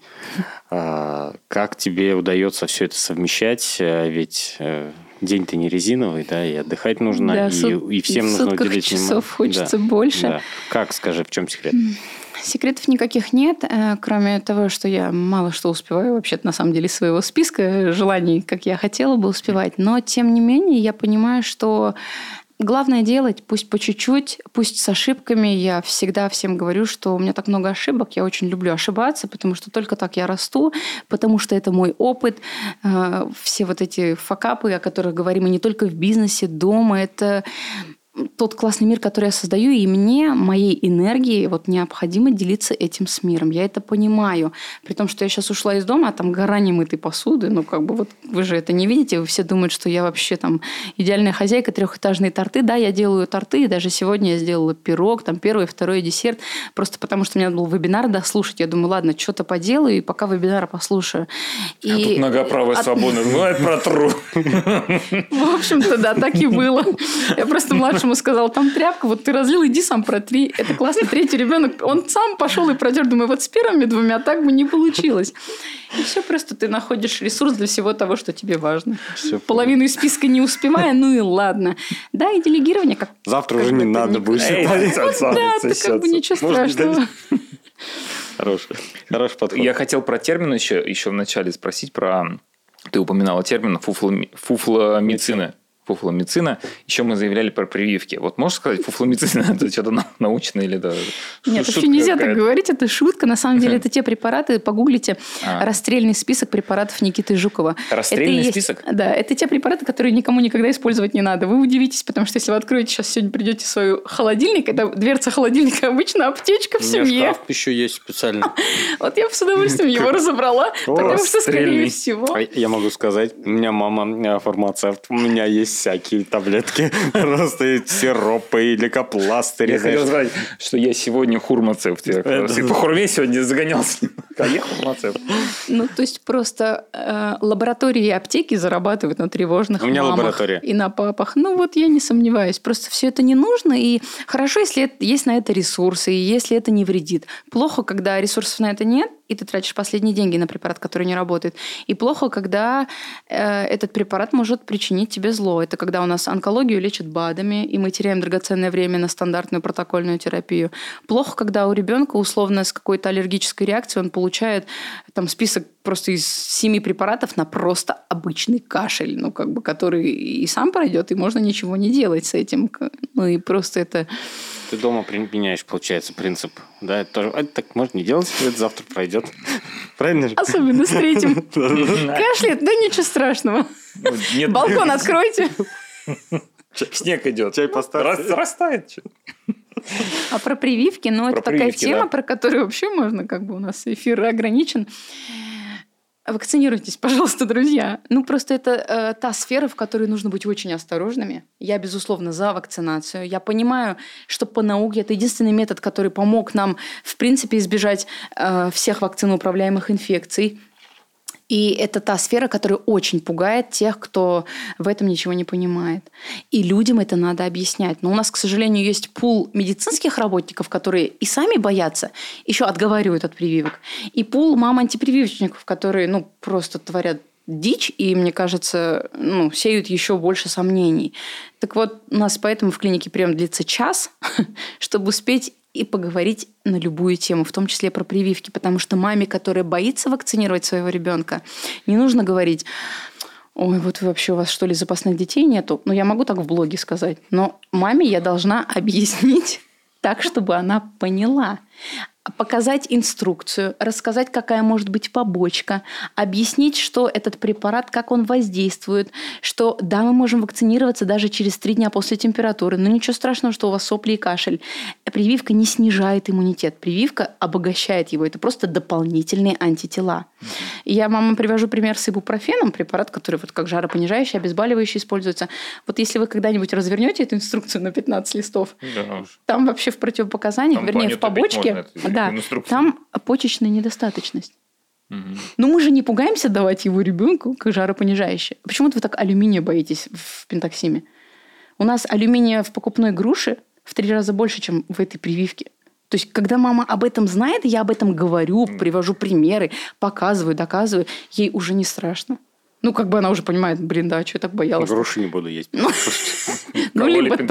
А, как тебе удается все это совмещать? Э, ведь э, день-то не резиновый, да, и отдыхать нужно, да, и, и всем нужно уделить часов хочется да, больше. Да. Как, скажи, в чем секрет? Секретов никаких нет, э, кроме того, что я мало что успеваю вообще-то на самом деле своего списка желаний, как я хотела бы успевать. Но, тем не менее, я понимаю, что Главное делать, пусть по чуть-чуть, пусть с ошибками. Я всегда всем говорю, что у меня так много ошибок, я очень люблю ошибаться, потому что только так я расту, потому что это мой опыт. Э, все вот эти факапы, о которых говорим, и не только в бизнесе, дома, это тот классный мир, который я создаю, и мне, моей энергией, вот необходимо делиться этим с миром. Я это понимаю. При том, что я сейчас ушла из дома, а там гора немытой посуды, ну, как бы вот вы же это не видите, вы все думают, что я вообще там идеальная хозяйка, трехэтажные торты. Да, я делаю торты, и даже сегодня я сделала пирог, там первый, второй десерт, просто потому что у меня был вебинар дослушать. Я думаю, ладно, что-то поделаю, и пока вебинар послушаю. И... А тут нога правая От... свободна, ну, я протру. В общем-то, да, так и было. Я просто младшему сказала, там тряпка, вот ты разлил, иди сам протри. Это классно. Третий ребенок, он сам пошел и протер. Думаю, вот с первыми двумя так бы не получилось. И все, просто ты находишь ресурс для всего того, что тебе важно. Все Половину из списка не успевая, ну и ладно. Да, и делегирование как... Завтра уже не надо будет считать. Да, ты как бы ничего страшного. Хороший, хороший подход. Я хотел про термин еще, еще вначале спросить про... Ты упоминала термин фуфломицина фуфломицина. Еще мы заявляли про прививки. Вот можешь сказать, фуфломицина это что-то научное или да? Нет, вообще нельзя так говорить, это шутка. На самом деле это те препараты, погуглите а. расстрельный список препаратов Никиты Жукова. Расстрельный это список? Есть, да, это те препараты, которые никому никогда использовать не надо. Вы удивитесь, потому что если вы откроете сейчас сегодня придете в свой холодильник, это дверца холодильника обычно аптечка в семье. шкаф еще есть специально. Вот я бы с удовольствием его разобрала, потому что, скорее всего... А я могу сказать, у меня мама э, фармацевт, у меня есть всякие таблетки, просто сиропы и лейкопластыри. Я хотел сказать, что я сегодня хурмацепт. Я по хурме сегодня загонялся. А я хурмацепт. Ну, то есть просто э, лаборатории и аптеки зарабатывают на тревожных У меня лаборатория. и на папах. Ну, вот я не сомневаюсь. Просто все это не нужно. И хорошо, если есть на это ресурсы, и если это не вредит. Плохо, когда ресурсов на это нет, и ты тратишь последние деньги на препарат, который не работает. И плохо, когда э, этот препарат может причинить тебе зло. Это когда у нас онкологию лечат БАДами, и мы теряем драгоценное время на стандартную протокольную терапию. Плохо, когда у ребенка условно с какой-то аллергической реакцией он получает там список просто из семи препаратов на просто обычный кашель, ну, как бы, который и сам пройдет, и можно ничего не делать с этим. Ну, и просто это ты дома применяешь, получается, принцип. Да, это тоже. А, так можно не делать, это завтра пройдет. Правильно же? Особенно с третьим. Кашляет, да ничего страшного. Ну, Балкон откройте. Снег идет. Чай поставьте. Растает. А про прививки, ну, это такая тема, про которую вообще можно, как бы у нас эфир ограничен. Вакцинируйтесь, пожалуйста, друзья. Ну, просто это э, та сфера, в которой нужно быть очень осторожными. Я, безусловно, за вакцинацию. Я понимаю, что по науке это единственный метод, который помог нам, в принципе, избежать э, всех вакциноуправляемых инфекций. И это та сфера, которая очень пугает тех, кто в этом ничего не понимает. И людям это надо объяснять. Но у нас, к сожалению, есть пул медицинских работников, которые и сами боятся, еще отговаривают от прививок. И пул мам антипрививочников, которые ну, просто творят дичь, и, мне кажется, ну, сеют еще больше сомнений. Так вот, у нас поэтому в клинике прием длится час, чтобы успеть и поговорить на любую тему, в том числе про прививки, потому что маме, которая боится вакцинировать своего ребенка, не нужно говорить, ой, вот вообще у вас что ли запасных детей нету? Ну, я могу так в блоге сказать, но маме я должна объяснить так, чтобы она поняла показать инструкцию, рассказать, какая может быть побочка, объяснить, что этот препарат, как он воздействует, что да, мы можем вакцинироваться даже через три дня после температуры, но ничего страшного, что у вас сопли и кашель. Прививка не снижает иммунитет, прививка обогащает его, это просто дополнительные антитела. Я мама привожу пример с ибупрофеном, препарат, который вот как жаропонижающий, обезболивающий используется. Вот если вы когда-нибудь развернете эту инструкцию на 15 листов, да. там вообще в противопоказаниях, там вернее, в побочке, да, там почечная недостаточность. Угу. Но мы же не пугаемся давать его ребенку как жаропонижающее. Почему-то вы так алюминия боитесь в пентоксиме. У нас алюминия в покупной груше в три раза больше, чем в этой прививке. То есть, когда мама об этом знает, я об этом говорю, привожу примеры, показываю, доказываю, ей уже не страшно. Ну, как бы она уже понимает, блин, да, что я так боялась. Груши не буду есть. Ну, ну либо так.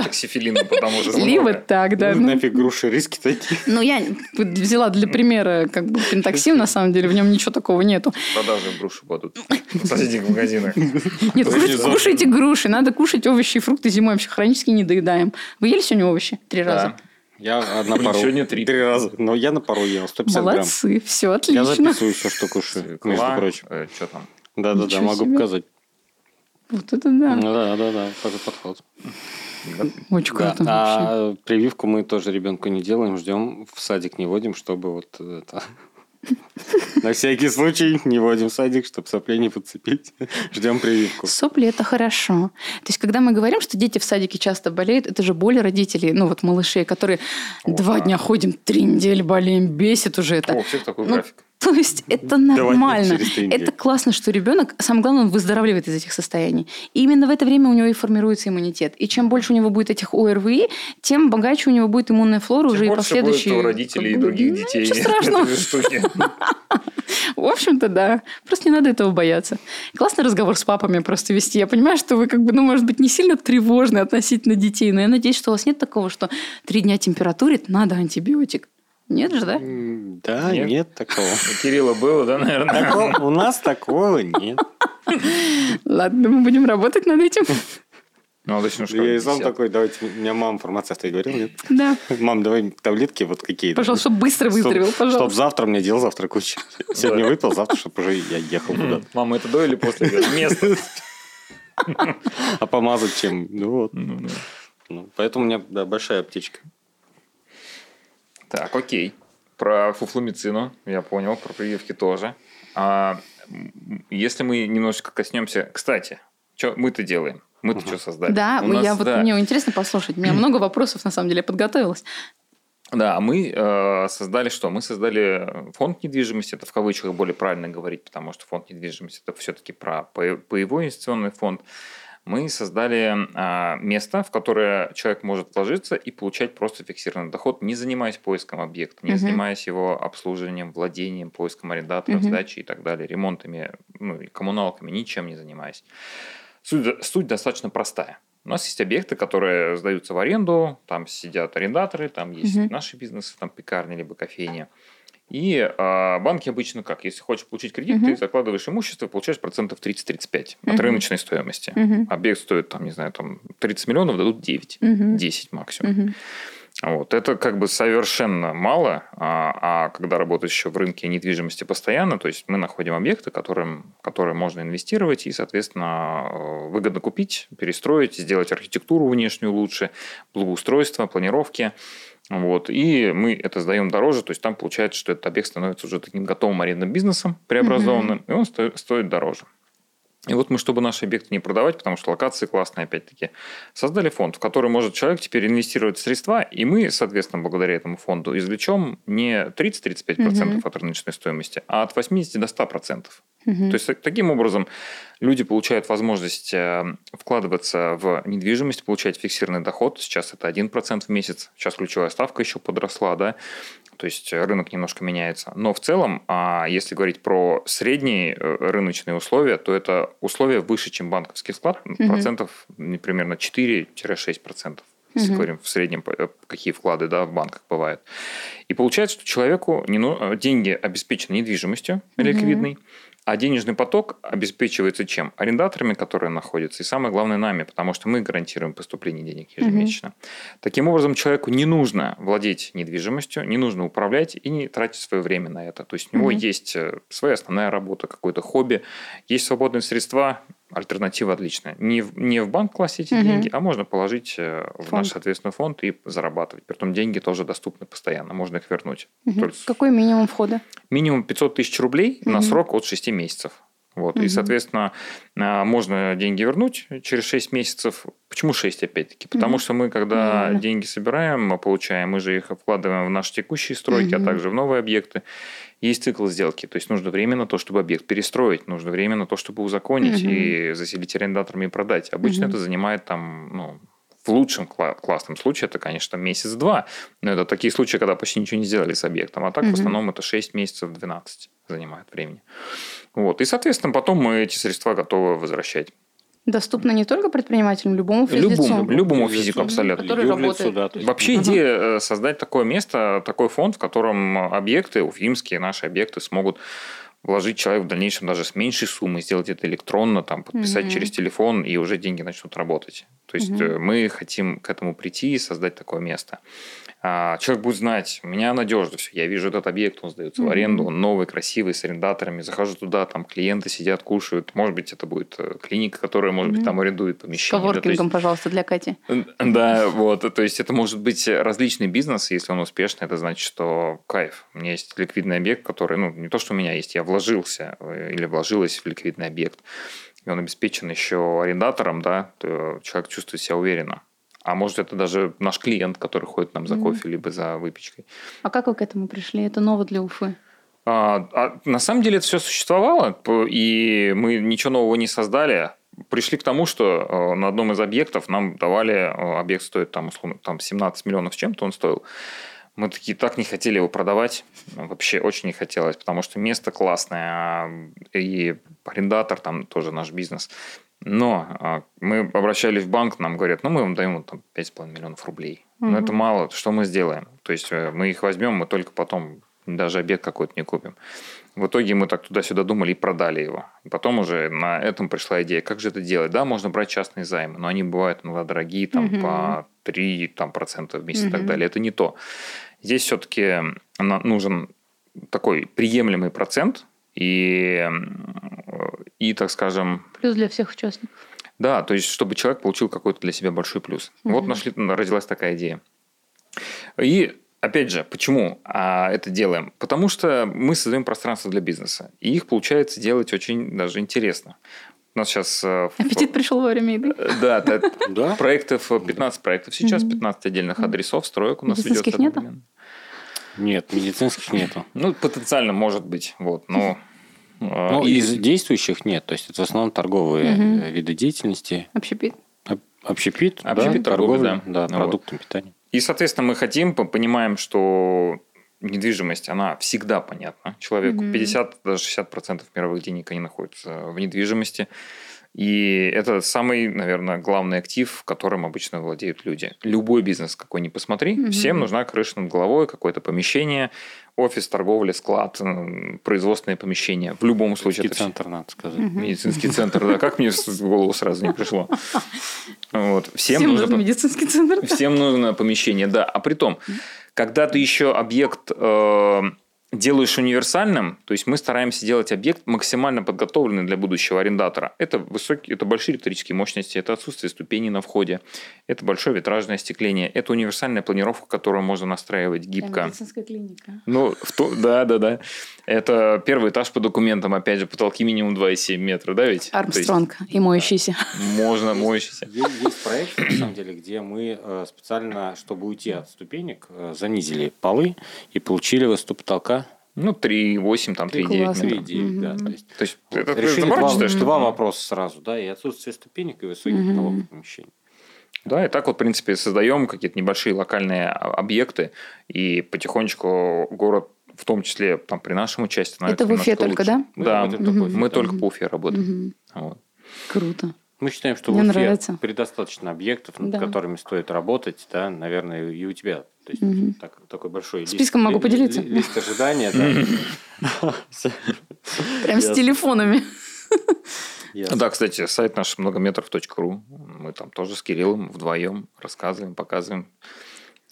потому что Либо так, да. Ну, нафиг груши, риски такие. Ну, я взяла для примера как бы пентоксим, на самом деле, в нем ничего такого нету. Продажи груши будут в соседних магазинах. Нет, кушайте груши, надо кушать овощи и фрукты зимой, вообще хронически не доедаем. Вы ели сегодня овощи три раза? Я на пару. Сегодня три. Три раза. Но я на пару ел, 150 Молодцы, грамм. Молодцы, все отлично. Я записываю все, что кушаю, между прочим. Э, что там? Да-да-да, могу показать. Вот это да. Ну да, да, да, такой подход. Очень круто. А прививку мы тоже ребенку не делаем, ждем, в садик не водим, чтобы вот это... На всякий случай не вводим в садик, чтобы сопли не подцепить. Ждем прививку. Сопли – это хорошо. То есть, когда мы говорим, что дети в садике часто болеют, это же боль родителей, ну вот малышей, которые О, два да. дня ходим, три недели болеем, бесит уже это. О, всех такой ну, график. То есть это нормально. Это классно, что ребенок, самое главное, он выздоравливает из этих состояний. И именно в это время у него и формируется иммунитет. И чем больше у него будет этих ОРВИ, тем богаче у него будет иммунная флора тем уже и последующие. Будет у родителей и других ну, детей. Ничего страшного. В общем-то, да. Просто не надо этого бояться. Классный разговор с папами просто вести. Я понимаю, что вы, как бы, ну, может быть, не сильно тревожны относительно детей, но я надеюсь, что у вас нет такого, что три дня температурит, надо антибиотик. Нет же, да? Да, нет, нет такого. У Кирилла было, да, наверное? У нас такого нет. Ладно, мы будем работать над этим. Ну, точно, что Я и сам такой, давайте, у меня мама фармацевт, я говорил, нет? Да. Мам, давай таблетки вот какие-то. Пожалуйста, чтобы быстро выздоровел, пожалуйста. Чтобы завтра мне делал завтра кучу. Сегодня выпил, завтра, чтобы уже я ехал куда-то. Мама, это до или после? Место. А помазать чем? Ну вот. Ну, ну, поэтому у меня большая аптечка. Так, окей. Про фуфломицину я понял, про прививки тоже. А если мы немножечко коснемся... Кстати, что мы-то делаем? Мы-то угу. что создали? Да, У я вот, да. мне интересно послушать. У меня много вопросов, на самом деле, я подготовилась. Да, мы э, создали что? Мы создали фонд недвижимости, это в кавычках более правильно говорить, потому что фонд недвижимости это все-таки про паевой инвестиционный фонд мы создали а, место, в которое человек может вложиться и получать просто фиксированный доход, не занимаясь поиском объекта, не uh-huh. занимаясь его обслуживанием, владением, поиском арендаторов, uh-huh. сдачей и так далее, ремонтами, ну, коммуналками, ничем не занимаясь. Суть, суть достаточно простая. У нас есть объекты, которые сдаются в аренду, там сидят арендаторы, там есть uh-huh. наши бизнесы, там пекарни либо кофейни. И а, банки обычно как? Если хочешь получить кредит, угу. ты закладываешь имущество, получаешь процентов 30-35 угу. от рыночной стоимости. Угу. Объект стоит, там, не знаю, там 30 миллионов, дадут 9, угу. 10 максимум. Угу. Вот. Это как бы совершенно мало, а, а когда работаешь еще в рынке недвижимости постоянно, то есть мы находим объекты, которым, которые можно инвестировать и, соответственно, выгодно купить, перестроить, сделать архитектуру внешнюю лучше, благоустройство, планировки. Вот. И мы это сдаем дороже, то есть там получается, что этот объект становится уже таким готовым арендным бизнесом, преобразованным, mm-hmm. и он стоит, стоит дороже. И вот мы, чтобы наши объекты не продавать, потому что локации классные, опять-таки, создали фонд, в который может человек теперь инвестировать средства, и мы, соответственно, благодаря этому фонду извлечем не 30-35% угу. от рыночной стоимости, а от 80 до 100%. Угу. То есть, таким образом, люди получают возможность э, вкладываться в недвижимость, получать фиксированный доход. Сейчас это 1% в месяц. Сейчас ключевая ставка еще подросла, да. То есть рынок немножко меняется. Но в целом, а, если говорить про средние э, рыночные условия, то это условия выше, чем банковский вклад, угу. процентов примерно 4-6% если угу. говорим в среднем, э, какие вклады да, в банках бывают. И получается, что человеку не, ну, деньги обеспечены недвижимостью угу. А денежный поток обеспечивается чем? Арендаторами, которые находятся, и самое главное нами, потому что мы гарантируем поступление денег ежемесячно. Угу. Таким образом, человеку не нужно владеть недвижимостью, не нужно управлять и не тратить свое время на это. То есть у него угу. есть э, своя основная работа, какое-то хобби, есть свободные средства, альтернатива отличная. Не в, не в банк класть эти угу. деньги, а можно положить э, в фонд. наш, соответственно, фонд и зарабатывать. Притом деньги тоже доступны постоянно, можно их вернуть. Угу. Только... Какой минимум входа? Минимум 500 тысяч рублей угу. на срок от 6 месяцев. Вот. Угу. И, соответственно, а, можно деньги вернуть через 6 месяцев. Почему 6, опять-таки? Потому угу. что мы, когда угу. деньги собираем, мы получаем, мы же их вкладываем в наши текущие стройки, угу. а также в новые объекты. Есть цикл сделки, то есть нужно время на то, чтобы объект перестроить, нужно время на то, чтобы узаконить угу. и заселить арендаторами и продать. Обычно угу. это занимает там, ну, в лучшем классном случае это, конечно, месяц-два. Но это такие случаи, когда почти ничего не сделали с объектом. А так угу. в основном это 6 месяцев, 12 занимает времени. Вот. И, соответственно, потом мы эти средства готовы возвращать. Доступно не только предпринимателям, любому физлицу. Любому, любому физику абсолютно. Который работает. Да, Вообще угу. идея э, создать такое место, такой фонд, в котором объекты, уфимские наши объекты смогут вложить человек в дальнейшем даже с меньшей суммой, сделать это электронно, там, подписать угу. через телефон, и уже деньги начнут работать. То есть угу. мы хотим к этому прийти и создать такое место. А, человек будет знать, у меня надежно все. Я вижу этот объект, он сдается mm-hmm. в аренду, он новый, красивый, с арендаторами. Захожу туда, там клиенты сидят, кушают. Может быть, это будет э, клиника, которая, может mm-hmm. быть, там арендует помещение. С коворкингом, да, есть... пожалуйста, для Кати. Да, вот. То есть это может быть различный бизнес, если он успешный, это значит, что кайф. У меня есть ликвидный объект, который, ну, не то, что у меня есть, я вложился э, или вложилась в ликвидный объект и он обеспечен еще арендатором, да, то человек чувствует себя уверенно. А может, это даже наш клиент, который ходит нам за mm-hmm. кофе, либо за выпечкой. А как вы к этому пришли? Это ново для Уфы? А, а, на самом деле это все существовало, и мы ничего нового не создали. Пришли к тому, что э, на одном из объектов нам давали, э, объект стоит там, условно, там 17 миллионов чем-то он стоил. Мы такие так не хотели его продавать, вообще очень не хотелось, потому что место классное, а, и арендатор там тоже наш бизнес. Но а, мы обращались в банк, нам говорят, ну, мы вам даем там 5,5 миллионов рублей. Угу. Но это мало, что мы сделаем? То есть э, мы их возьмем, мы только потом даже обед какой-то не купим. В итоге мы так туда-сюда думали и продали его. И потом уже на этом пришла идея, как же это делать. Да, можно брать частные займы, но они бывают иногда дорогие, там угу. по 3 там, процента в месяц угу. и так далее. Это не то. Здесь все-таки нужен такой приемлемый процент, и, и, так скажем... Плюс для всех участников. Да, то есть, чтобы человек получил какой-то для себя большой плюс. Угу. Вот нашли, родилась такая идея. И Опять же, почему а, это делаем? Потому что мы создаем пространство для бизнеса. И их получается делать очень даже интересно. У нас сейчас... Э, Аппетит пришел во время еды. Э, да, да, проектов, 15 проектов сейчас, 15 отдельных адресов, строек у нас. Медицинских нету? Нет, медицинских нету. Ну, потенциально может быть, вот, но... Ну, из действующих нет, то есть это в основном торговые виды деятельности. Общепит. Общепит, Общепит да, торговля, да, да продуктами питания. И, соответственно, мы хотим, понимаем, что недвижимость, она всегда понятна человеку. Mm-hmm. 50, даже 60 процентов мировых денег они находятся в недвижимости. И это самый, наверное, главный актив, которым обычно владеют люди. Любой бизнес, какой ни посмотри, mm-hmm. всем нужна крыша над головой, какое-то помещение, офис, торговля, склад, производственное помещение. В любом случае. Медицинский центр, все... надо сказать. Mm-hmm. Медицинский центр, да. Как мне в голову сразу не пришло. Вот. Всем, всем нужно медицинский центр. Всем нужно помещение, да. А при том, когда ты еще объект э, делаешь универсальным, то есть мы стараемся делать объект максимально подготовленный для будущего арендатора. Это высокие, это большие электрические мощности, это отсутствие ступеней на входе, это большое витражное остекление, это универсальная планировка, которую можно настраивать гибко. Медицинская клиника. Ну, в то, да, да, да. Это первый этаж по документам, опять же, потолки минимум 2,7 метра, да ведь? Армстронг есть, и моющийся. Можно моющийся. Есть, есть проект, на самом деле, где мы э, специально, чтобы уйти от ступенек, э, занизили полы и получили высоту потолка ну, 3,8, там 3,9 3,9, да. То есть, то есть это решили два, что два вопроса сразу, да, и отсутствие ступенек, и высоких угу. потолок помещений. Да, и так вот, в принципе, создаем какие-то небольшие локальные объекты, и потихонечку город в том числе там при нашем участии. Это в Уфе только, лучше. да? Да, мы, мы только по Уфе работаем. Угу. Вот. Круто. Мы считаем, что Мне в Уфе нравится. предостаточно объектов, над да. которыми стоит работать, да, наверное, и у тебя то есть угу. так, такой большой Списком лист, могу поделиться. Ли, лист ожидания, да. Прям с телефонами. Да, кстати, сайт наш многометров.ру. Мы там тоже с Кириллом вдвоем рассказываем, показываем.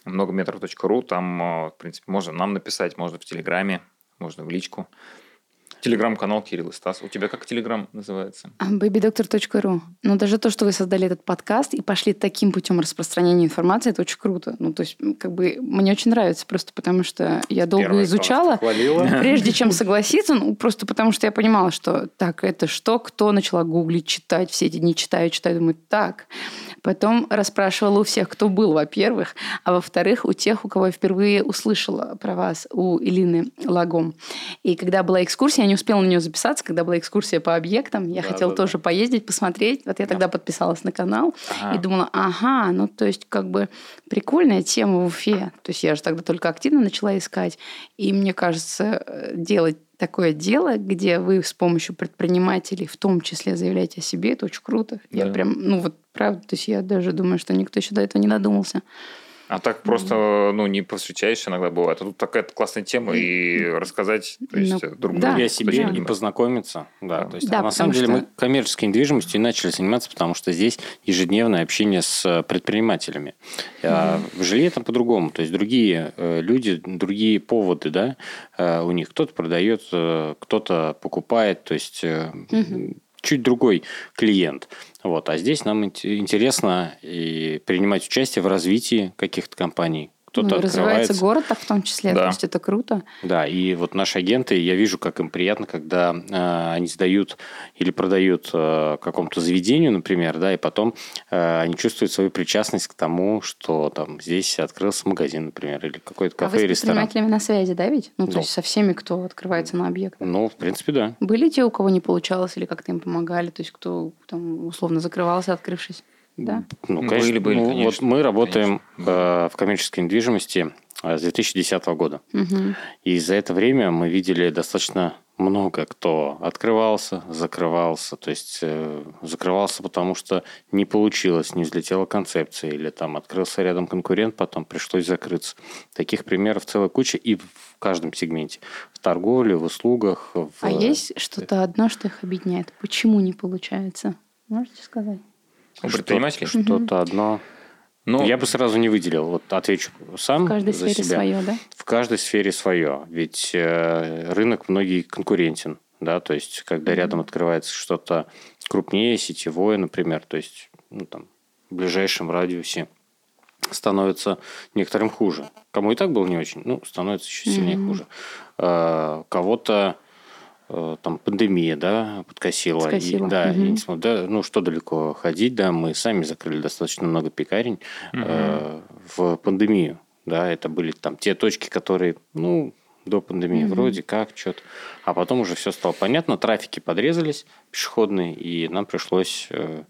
Многометров.ру. Там, э, в принципе, можно нам написать, можно в Телеграме, можно в личку. Телеграм-канал Кирилл и Стас. У тебя как Телеграм называется? babydoctor.ru. Но даже то, что вы создали этот подкаст и пошли таким путем распространения информации, это очень круто. Ну, то есть, как бы, мне очень нравится просто потому, что я долго Первый изучала, прежде чем согласиться, ну, просто потому что я понимала, что так, это что, кто начала гуглить, читать, все эти не читаю, читаю, думаю, так, Потом расспрашивала у всех, кто был, во-первых, а во-вторых, у тех, у кого я впервые услышала про вас, у Илины Лагом. И когда была экскурсия, я не успела на нее записаться, когда была экскурсия по объектам, я да, хотела да, тоже да. поездить, посмотреть. Вот я да. тогда подписалась на канал ага. и думала, ага, ну то есть как бы прикольная тема в Уфе. То есть я же тогда только активно начала искать. И мне кажется, э, делать такое дело, где вы с помощью предпринимателей в том числе заявляете о себе, это очень круто. Да. Я прям, ну вот правда, то есть я даже думаю, что никто еще до этого не додумался. А так просто, ну, не посвящаешь иногда бывает. А тут такая классная тема, и рассказать, то есть, ну, друг да, другу. себе и познакомиться. Да, то есть, да, а на самом деле что... мы коммерческой недвижимостью начали заниматься, потому что здесь ежедневное общение с э, предпринимателями. А в жилье там по-другому. То есть, другие э, люди, другие поводы, да, э, у них. Кто-то продает, кто-то покупает, то есть... Угу чуть другой клиент. Вот. А здесь нам интересно и принимать участие в развитии каких-то компаний, кто-то ну, развивается город так в том числе, да. то есть это круто. Да, и вот наши агенты, я вижу, как им приятно, когда э, они сдают или продают э, какому-то заведению, например, да, и потом э, они чувствуют свою причастность к тому, что там здесь открылся магазин, например, или какой-то кафе, а вы ресторан. с предпринимателями на связи, да, ведь? Ну, то ну, есть со всеми, кто открывается на объект. Ну, в принципе, да. Были те, у кого не получалось, или как-то им помогали, то есть кто там условно закрывался, открывшись? Да? Ну, конечно. Были, были, ну, конечно. Вот мы работаем конечно. в коммерческой недвижимости э, с 2010 года. Угу. И за это время мы видели достаточно много кто открывался, закрывался. То есть э, закрывался, потому что не получилось, не взлетела концепция, или там открылся рядом конкурент, потом пришлось закрыться. Таких примеров целая куча и в каждом сегменте. В торговле, в услугах. В... А есть что-то одно, что их объединяет? Почему не получается? Можете сказать? У предпринимателей? Что-то одно. Ну, я бы сразу не выделил. Вот отвечу сам В каждой за сфере себя. свое, да? В каждой сфере свое. Ведь э, рынок многие конкурентен. Да, то есть, когда mm-hmm. рядом открывается что-то крупнее, сетевое, например, то есть, ну, там, в ближайшем радиусе становится некоторым хуже. Кому и так было не очень, ну, становится еще сильнее mm-hmm. хуже. Э, кого-то там пандемия, да, подкосила. Подкосила. И, да, угу. и, да, ну что далеко ходить, да, мы сами закрыли достаточно много пекарень угу. э, в пандемию, да, это были там те точки, которые, ну, до пандемии угу. вроде как что-то, а потом уже все стало понятно, трафики подрезались пешеходные, и нам пришлось э,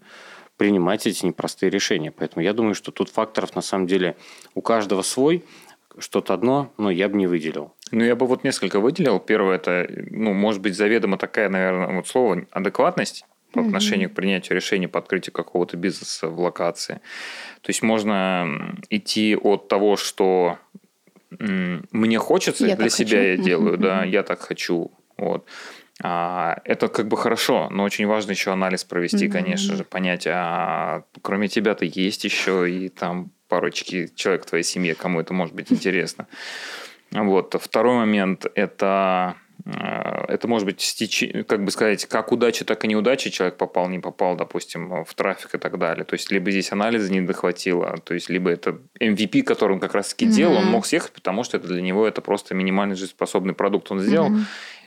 принимать эти непростые решения, поэтому я думаю, что тут факторов на самом деле у каждого свой, что-то одно, но я бы не выделил. Ну, я бы вот несколько выделил. Первое, это, ну, может быть, заведомо такая, наверное, вот слово адекватность по отношению mm-hmm. к принятию решения по открытию какого-то бизнеса в локации. То есть можно идти от того, что мне хочется, я для себя хочу. я делаю, mm-hmm. да, я так хочу. Вот. А, это как бы хорошо, но очень важно еще анализ провести, mm-hmm. конечно же, понять, а кроме тебя-то есть еще и там парочки человек в твоей семье, кому это может быть интересно. Вот. Второй момент – это э, это может быть стечи, как бы сказать, как удача, так и неудача. Человек попал, не попал, допустим, в трафик и так далее. То есть, либо здесь анализа не дохватило, то есть, либо это MVP, который он как раз таки mm-hmm. делал, он мог съехать, потому что это для него это просто минимальный жизнеспособный продукт он сделал.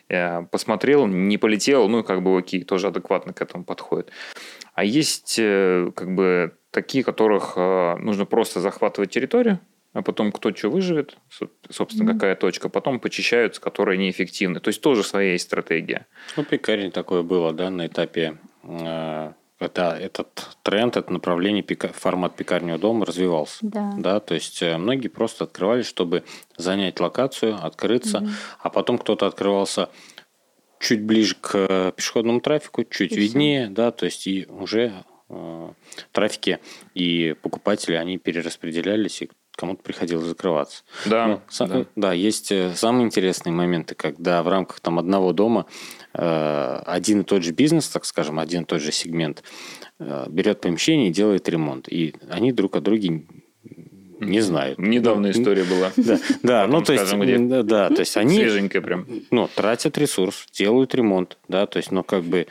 Mm-hmm. Посмотрел, не полетел, ну, как бы окей, тоже адекватно к этому подходит. А есть э, как бы такие, которых нужно просто захватывать территорию, а потом кто что выживет, собственно, mm-hmm. какая точка, потом почищаются, которые неэффективны. То есть тоже своя есть стратегия. Ну, пекарень такое было, да, на этапе э, это, этот тренд, это направление пека, формат пекарнего дома развивался. Да. да. То есть э, многие просто открывались, чтобы занять локацию, открыться, mm-hmm. а потом кто-то открывался чуть ближе к э, пешеходному трафику, чуть и виднее, все. да, то есть и уже э, трафики и покупатели, они перераспределялись, и кому-то приходилось закрываться. Да, ну, да. да, есть э, самые интересные моменты, когда в рамках там одного дома э, один и тот же бизнес, так скажем, один и тот же сегмент э, берет помещение и делает ремонт, и они друг о друге не знают. Недавно история была. Да, да ну то есть, да, да, то есть они свеженькая прям. Ну тратят ресурс, делают ремонт, да, то есть, ну как бы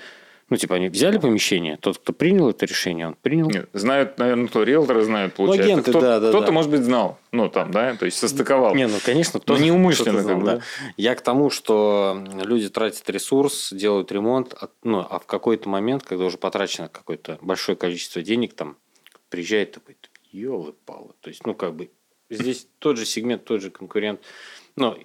ну, типа, они взяли помещение, тот, кто принял это решение, он принял. Нет, знают, наверное, кто риэлторы знают, ну, получается. Ну, агенты, кто, да, да, кто-то, да. может быть, знал. Ну, там, да, то есть состыковал. Не, ну, конечно, кто Но неумышленно. Знал, да. Я к тому, что люди тратят ресурс, делают ремонт, ну, а в какой-то момент, когда уже потрачено какое-то большое количество денег, там, приезжает такой, елы-палы. То есть, ну, как бы, здесь тот же сегмент, тот же конкурент. Но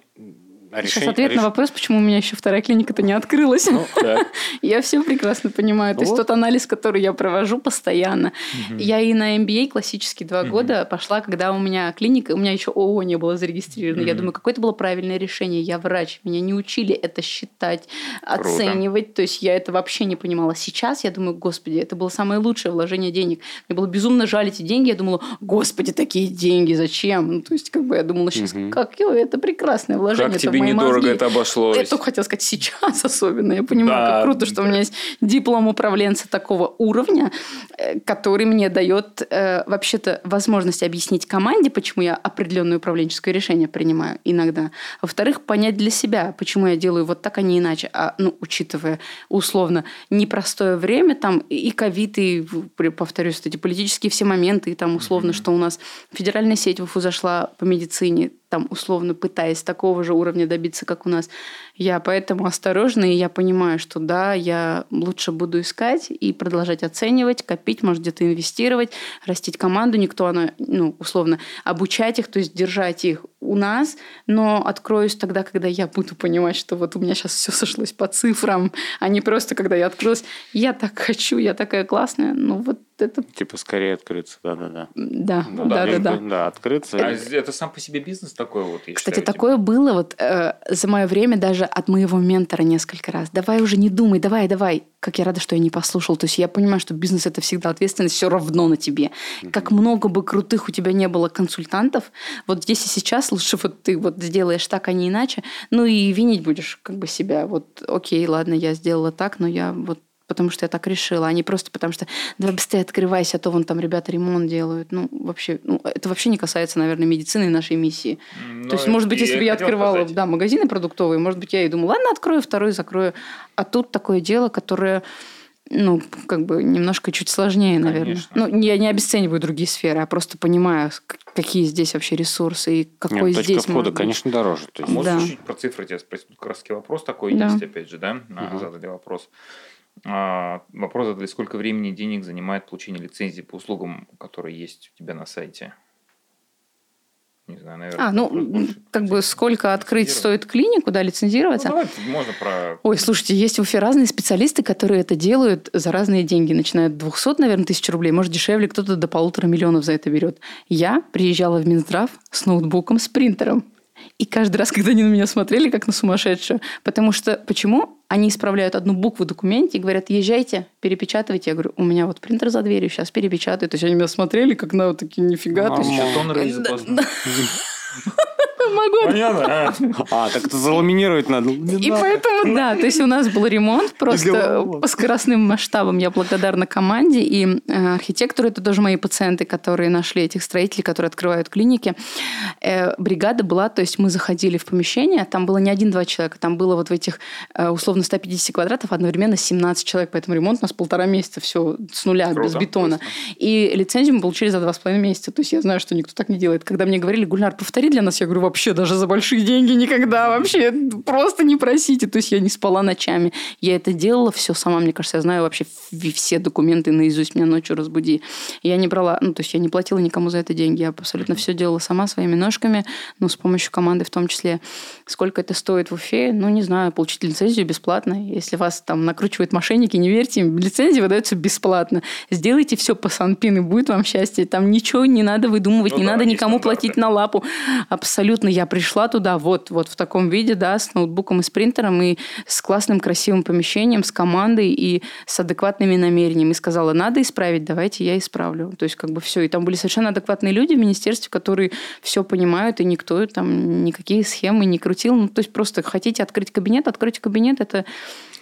А Сейчас решение, ответ реш... на вопрос, почему у меня еще вторая клиника-то не открылась. Ну, да. я все прекрасно понимаю. Ну, То есть тот анализ, который я провожу постоянно. Угу. Я и на MBA классические два угу. года пошла, когда у меня клиника, у меня еще ООО не было зарегистрировано. Угу. Я думаю, какое это было правильное решение. Я врач, меня не учили это считать, Круто. оценивать. То есть я это вообще не понимала. Сейчас я думаю, господи, это было самое лучшее вложение денег. Мне было безумно жаль эти деньги. Я думала, господи, такие деньги, зачем? Ну, то есть как бы я думала, сейчас угу. как это прекрасное вложение. Как тебе недорого мозги. это обошлось? Я только хотела сказать, сейчас особенно. Я понимаю, да. как круто, что у меня есть диплом управленца такого уровня, э, который мне дает э, вообще-то возможность объяснить команде, почему я определенное управленческое решение принимаю иногда. Во-вторых, понять для себя, почему я делаю вот так, а не иначе. А, ну, учитывая условно непростое время, там и ковид, и, повторюсь, эти политические все моменты, и там условно, mm-hmm. что у нас федеральная сеть в УФУ зашла по медицине, там, условно пытаясь такого же уровня добиться, как у нас. Я поэтому осторожна, и я понимаю, что да, я лучше буду искать и продолжать оценивать, копить, может, где-то инвестировать, растить команду. Никто, она, ну, условно, обучать их, то есть держать их у нас, но откроюсь тогда, когда я буду понимать, что вот у меня сейчас все сошлось по цифрам, а не просто, когда я открылась, я так хочу, я такая классная, ну вот это... Типа скорее открыться, да-да-да. Да, ну, да, да, да. Да, открыться. А это сам по себе бизнес такой вот? Кстати, такое было вот э, за мое время даже от моего ментора несколько раз. Давай уже не думай, давай, давай. Как я рада, что я не послушал. То есть я понимаю, что бизнес это всегда ответственность все равно на тебе. Как много бы крутых у тебя не было консультантов, вот здесь и сейчас лучше вот ты вот сделаешь так, а не иначе. Ну и винить будешь как бы себя. Вот окей, ладно, я сделала так, но я вот потому что я так решила, а не просто потому что давай быстрее открывайся, а то вон там ребята ремонт делают. Ну, вообще, ну, это вообще не касается, наверное, медицины и нашей миссии. Но то есть, может быть, если бы я открывала сказать. да, магазины продуктовые, может быть, я и думала, ладно, открою второй, закрою. А тут такое дело, которое ну, как бы немножко чуть сложнее, наверное. Конечно. Ну, я не обесцениваю другие сферы, а просто понимаю, какие здесь вообще ресурсы и какой Нет, здесь точка входа, конечно, дороже. То есть. А да. чуть про цифры тебя спросить? Тут раз вопрос такой да. есть, опять же, да? Угу. Задали вопрос. А, вопрос задали, сколько времени и денег занимает получение лицензии по услугам, которые есть у тебя на сайте? Не знаю, наверное. А, ну, больше, как бы сколько открыть стоит клинику, да, лицензироваться? Ну, давай, можно про... Ой, слушайте, есть в Уфе разные специалисты, которые это делают за разные деньги. Начиная от 200, наверное, тысяч рублей. Может, дешевле, кто-то до полутора миллионов за это берет. Я приезжала в Минздрав с ноутбуком, с принтером. И каждый раз, когда они на меня смотрели, как на сумасшедшую. Потому что почему? Они исправляют одну букву в документе и говорят, езжайте, перепечатывайте. Я говорю, у меня вот принтер за дверью, сейчас перепечатаю. То есть они меня смотрели, как на вот такие, нифига. Мама. ты сейчас... Могу. Понятно. А, так это заламинировать надо. И поэтому, да, то есть у нас был ремонт просто по скоростным масштабам. Я благодарна команде и э, архитектору. Это тоже мои пациенты, которые нашли этих строителей, которые открывают клиники. Э, бригада была, то есть мы заходили в помещение, там было не один-два человека, там было вот в этих э, условно 150 квадратов одновременно 17 человек, поэтому ремонт у нас полтора месяца, все с нуля, Круто, без бетона. И лицензию мы получили за два с половиной месяца. То есть я знаю, что никто так не делает. Когда мне говорили, Гульнар, повтори для нас, я говорю, вообще даже за большие деньги никогда вообще просто не просите. То есть я не спала ночами. Я это делала все сама. Мне кажется, я знаю вообще все документы наизусть. Меня ночью разбуди. Я не брала, ну, то есть я не платила никому за это деньги. Я абсолютно все делала сама своими ножками, ну, с помощью команды в том числе. Сколько это стоит в Уфе? Ну, не знаю. Получить лицензию бесплатно. Если вас там накручивают мошенники, не верьте им. Лицензия выдается бесплатно. Сделайте все по Санпин, и будет вам счастье. Там ничего не надо выдумывать, ну, не да, надо никому платить на лапу. Абсолютно. Я пришла туда вот, вот в таком виде, да, с ноутбуком и с принтером, и с классным красивым помещением, с командой и с адекватными намерениями. И сказала, надо исправить, давайте я исправлю. То есть как бы все. И там были совершенно адекватные люди в министерстве, которые все понимают, и никто там никакие схемы не крутил. Ну, то есть просто хотите открыть кабинет, откройте кабинет, это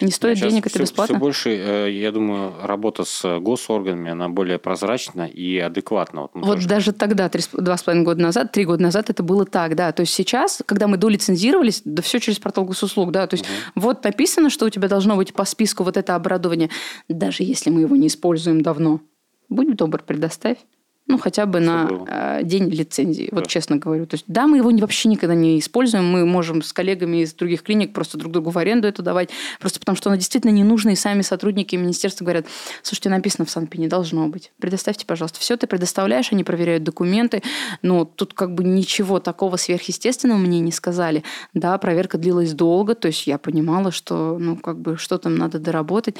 не стоит Сейчас денег, это все, бесплатно. Все больше, э, я думаю, работа с госорганами, она более прозрачна и адекватна. Вот, вот тоже... даже тогда, три, два с половиной года назад, три года назад это было так, да. То есть сейчас, когда мы долицензировались, да все через портал госуслуг, да. То есть угу. вот написано, что у тебя должно быть по списку вот это оборудование, даже если мы его не используем давно. Будь добр, предоставь. Ну, хотя бы на э, день лицензии, да. вот честно говорю. То есть, да, мы его вообще никогда не используем, мы можем с коллегами из других клиник просто друг другу в аренду это давать, просто потому что оно действительно не нужно, и сами сотрудники министерства говорят, слушайте, написано в Санпи, не должно быть. Предоставьте, пожалуйста. Все ты предоставляешь, они проверяют документы, но тут как бы ничего такого сверхъестественного мне не сказали. Да, проверка длилась долго, то есть я понимала, что, ну, как бы, что там надо доработать.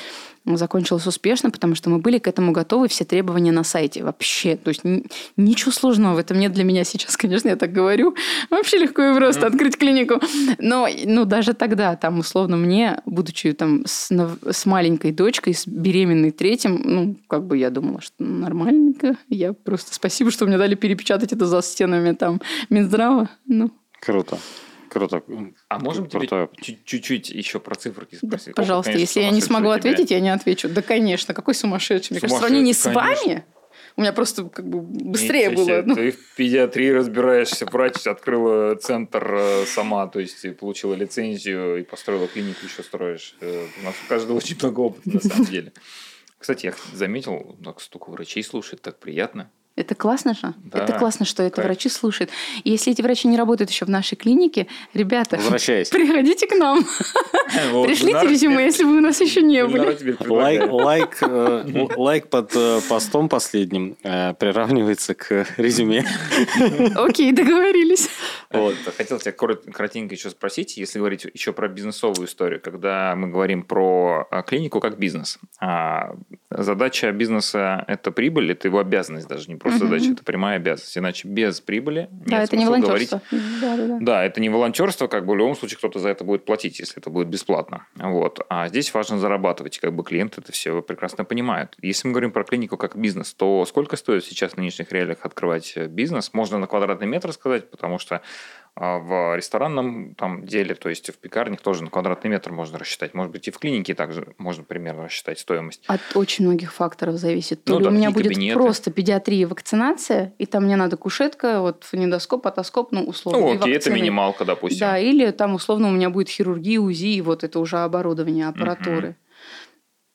Закончилось успешно, потому что мы были к этому готовы, все требования на сайте вообще. То есть ничего сложного в этом нет для меня сейчас, конечно, я так говорю. Вообще легко и просто открыть клинику. Но ну, даже тогда, там, условно, мне, будучи там с, с маленькой дочкой, с беременной третьим, ну, как бы я думала, что нормальненько. Я просто спасибо, что мне дали перепечатать это за стенами там Минздрава. Ну. Круто. Круто. А можем тебе чуть-чуть еще про цифры спросить? Да, пожалуйста, Ох, конечно, если я не смогу ответить, я не отвечу. Да, конечно, какой сумасшедший. Мне кажется, в сравнении с вами у меня просто как бы быстрее Ничего было. Ну. Ты в педиатрии разбираешься, врач открыла центр э, сама, то есть получила лицензию и построила клинику, еще строишь. Э, у нас у каждого очень много опыта на самом деле. Кстати, я заметил, так столько врачей слушает, так приятно. Это классно же. Да, это классно, что это кайф. врачи слушают. И если эти врачи не работают еще в нашей клинике, ребята, приходите к нам. Пришлите резюме, если вы у нас еще не были. Лайк, э, лайк под э, постом последним э, приравнивается к резюме. Окей, договорились. Вот. Хотел тебя коротенько еще спросить, если говорить еще про бизнесовую историю, когда мы говорим про клинику как бизнес. А задача бизнеса – это прибыль, это его обязанность даже, не просто задача, это прямая обязанность. Иначе без прибыли да, нет это не волонтерство. говорить. Да, да, да. да, это не волонтерство, как бы в любом случае кто-то за это будет платить, если это будет бесплатно. Вот. А здесь важно зарабатывать, как бы клиенты это все прекрасно понимают. Если мы говорим про клинику как бизнес, то сколько стоит сейчас в нынешних реалиях открывать бизнес? Можно на квадратный метр сказать, потому что а в ресторанном там деле, то есть в пекарнях тоже на квадратный метр можно рассчитать. Может быть, и в клинике также можно примерно рассчитать стоимость. От очень многих факторов зависит. То ну, ли да, у меня будет кабинеты. просто педиатрия, вакцинация, и там мне надо кушетка, вот фонендоскоп, отоскоп, ну, условно. Ну, окей, это минималка, допустим. Да, или там, условно, у меня будет хирургия, УЗИ, вот это уже оборудование, аппаратуры.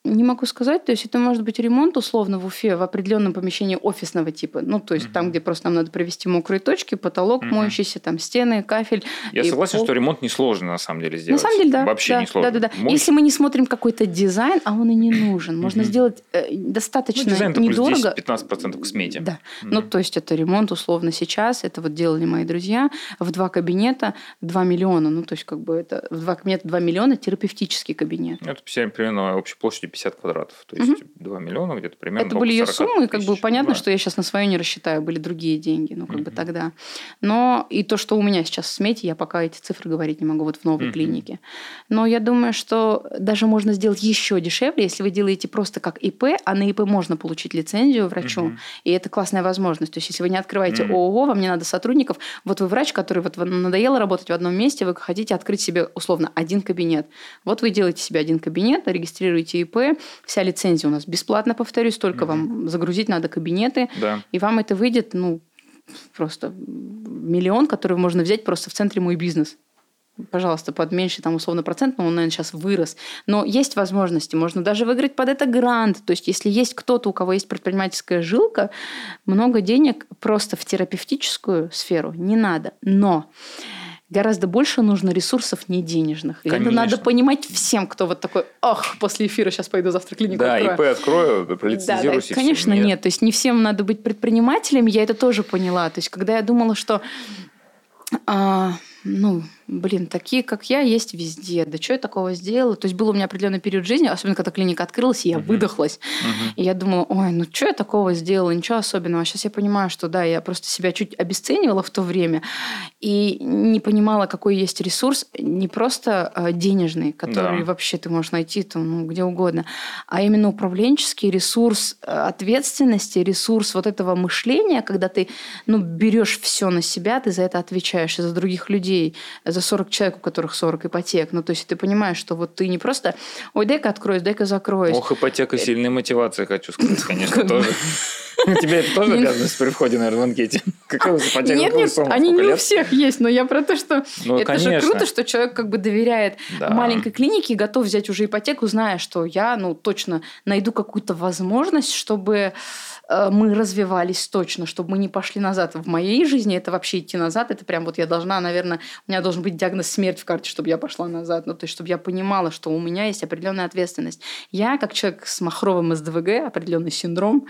Не могу сказать, то есть это может быть ремонт условно в Уфе в определенном помещении офисного типа, ну то есть угу. там, где просто нам надо провести мокрые точки, потолок угу. моющийся, там стены, кафель. Я согласен, пол. что ремонт несложно на самом деле сделать. На самом деле, да. Вообще да, не сложно. Да, да, да. Можешь... Если мы не смотрим какой-то дизайн, а он и не нужен, можно угу. сделать э, достаточно ну, дизайн недорого. 10-15% к смете. Да. Угу. Ну то есть это ремонт условно сейчас, это вот делали мои друзья в два кабинета 2 миллиона, ну то есть как бы это в два кабинета 2 миллиона терапевтический кабинет. Это примерно общей площадью 50 квадратов. То есть угу. 2 миллиона где-то примерно. Это были ее суммы, как бы понятно, да. что я сейчас на свое не рассчитаю, были другие деньги, ну как угу. бы тогда. Но и то, что у меня сейчас в смете, я пока эти цифры говорить не могу вот в новой угу. клинике. Но я думаю, что даже можно сделать еще дешевле, если вы делаете просто как ИП, а на ИП можно получить лицензию врачу, угу. и это классная возможность. То есть если вы не открываете угу. ООО, вам не надо сотрудников, вот вы врач, который вот надоело работать в одном месте, вы хотите открыть себе условно один кабинет. Вот вы делаете себе один кабинет, регистрируете ИП, вся лицензия лицензия у нас бесплатно, повторюсь, только угу. вам загрузить надо кабинеты, да. и вам это выйдет, ну, просто миллион, который можно взять просто в центре «Мой бизнес». Пожалуйста, под меньше там условно процент, но он, наверное, сейчас вырос. Но есть возможности, можно даже выиграть под это грант. То есть, если есть кто-то, у кого есть предпринимательская жилка, много денег просто в терапевтическую сферу не надо. Но гораздо больше нужно ресурсов не денежных. И это надо понимать всем, кто вот такой, ох, после эфира сейчас пойду завтра клинику да, открою. ИП открою, лицензируюсь. Да, да, конечно, нет. нет. То есть не всем надо быть предпринимателем, я это тоже поняла. То есть когда я думала, что а, ну, блин, такие, как я, есть везде. Да что я такого сделала? То есть был у меня определенный период жизни, особенно когда клиника открылась, и я uh-huh. выдохлась. Uh-huh. И я думала, ой, ну что я такого сделала? Ничего особенного. А сейчас я понимаю, что да, я просто себя чуть обесценивала в то время и не понимала, какой есть ресурс, не просто э, денежный, который да. вообще ты можешь найти там, ну, где угодно, а именно управленческий ресурс э, ответственности, ресурс вот этого мышления, когда ты ну, берешь все на себя, ты за это отвечаешь, и за других людей, за 40 человек, у которых 40 ипотек. Ну, то есть ты понимаешь, что вот ты не просто, ой, дай-ка откроюсь, дай-ка закроюсь. Ох, ипотека э, сильная мотивация, хочу сказать, конечно, тоже. Тебе это тоже обязанность при входе, наверное, в анкете? Какая ипотека? Нет, нет, они не у всех есть, но я про то, что ну, это же круто, что человек как бы доверяет маленькой клинике и готов взять уже ипотеку, зная, что я, ну, точно найду какую-то возможность, чтобы мы развивались точно, чтобы мы не пошли назад. В моей жизни это вообще идти назад, это прям вот я должна, наверное, у меня должен быть диагноз смерть в карте, чтобы я пошла назад. Ну, то есть, чтобы я понимала, что у меня есть определенная ответственность. Я, как человек с махровым СДВГ, определенный синдром,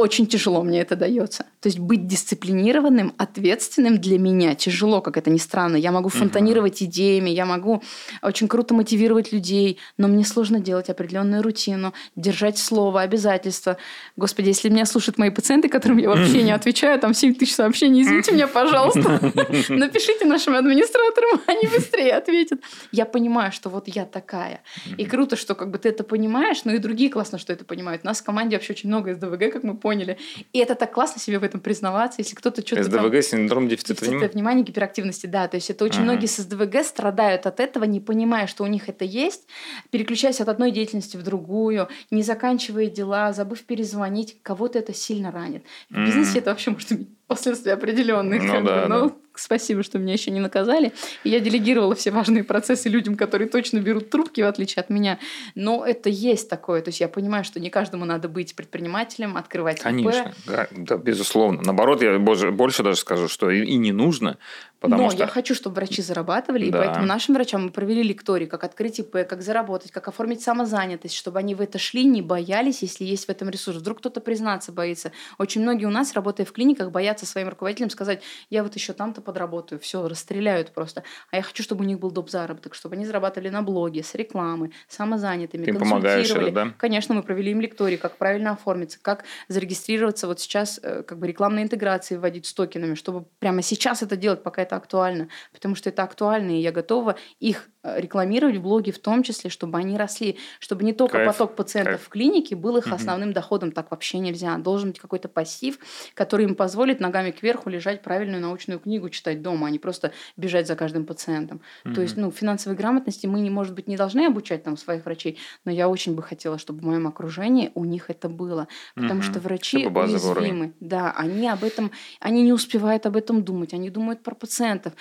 очень тяжело мне это дается. То есть быть дисциплинированным, ответственным для меня тяжело, как это ни странно. Я могу фонтанировать uh-huh. идеями, я могу очень круто мотивировать людей, но мне сложно делать определенную рутину, держать слово, обязательства. Господи, если меня слушают мои пациенты, которым я вообще не отвечаю, там 7 тысяч сообщений, извините меня, пожалуйста, напишите нашим администраторам, они быстрее ответят. Я понимаю, что вот я такая. И круто, что как бы ты это понимаешь, но и другие классно, что это понимают. У нас в команде вообще очень много СДВГ, как мы поняли, поняли. И это так классно себе в этом признаваться, если кто-то что-то... СДВГ, там, синдром дефицита, дефицита внимания? внимания, гиперактивности, да. То есть это очень ага. многие с СДВГ страдают от этого, не понимая, что у них это есть, переключаясь от одной деятельности в другую, не заканчивая дела, забыв перезвонить. Кого-то это сильно ранит. В бизнесе это вообще может иметь последствия определенных. Ну, да, бы, да. Спасибо, что меня еще не наказали. И я делегировала все важные процессы людям, которые точно берут трубки, в отличие от меня. Но это есть такое. То есть я понимаю, что не каждому надо быть предпринимателем, открывать Конечно, да, да, безусловно. Наоборот, я больше даже скажу, что и, и не нужно, Потому Но что... я хочу, чтобы врачи зарабатывали, да. и поэтому нашим врачам мы провели лектории, как открыть ИП, как заработать, как оформить самозанятость, чтобы они в это шли, не боялись, если есть в этом ресурс. Вдруг кто-то признаться боится. Очень многие у нас, работая в клиниках, боятся своим руководителям сказать, я вот еще там-то подработаю, все, расстреляют просто. А я хочу, чтобы у них был доп. заработок, чтобы они зарабатывали на блоге, с рекламы, самозанятыми, Ты помогаешь это, да? Конечно, мы провели им лектории, как правильно оформиться, как зарегистрироваться вот сейчас, э, как бы рекламные интеграции вводить с токенами, чтобы прямо сейчас это делать, пока это актуально, потому что это актуально, и я готова их э, рекламировать в блоге в том числе, чтобы они росли, чтобы не только Кайф. поток пациентов Кайф. в клинике был их основным угу. доходом, так вообще нельзя. Должен быть какой-то пассив, который им позволит ногами кверху лежать правильную научную книгу читать дома, а не просто бежать за каждым пациентом. Угу. То есть, ну, финансовой грамотности мы, не, может быть, не должны обучать там своих врачей, но я очень бы хотела, чтобы в моем окружении у них это было, потому угу. что врачи уязвимы. Да, они об этом, они не успевают об этом думать, они думают про пациентов,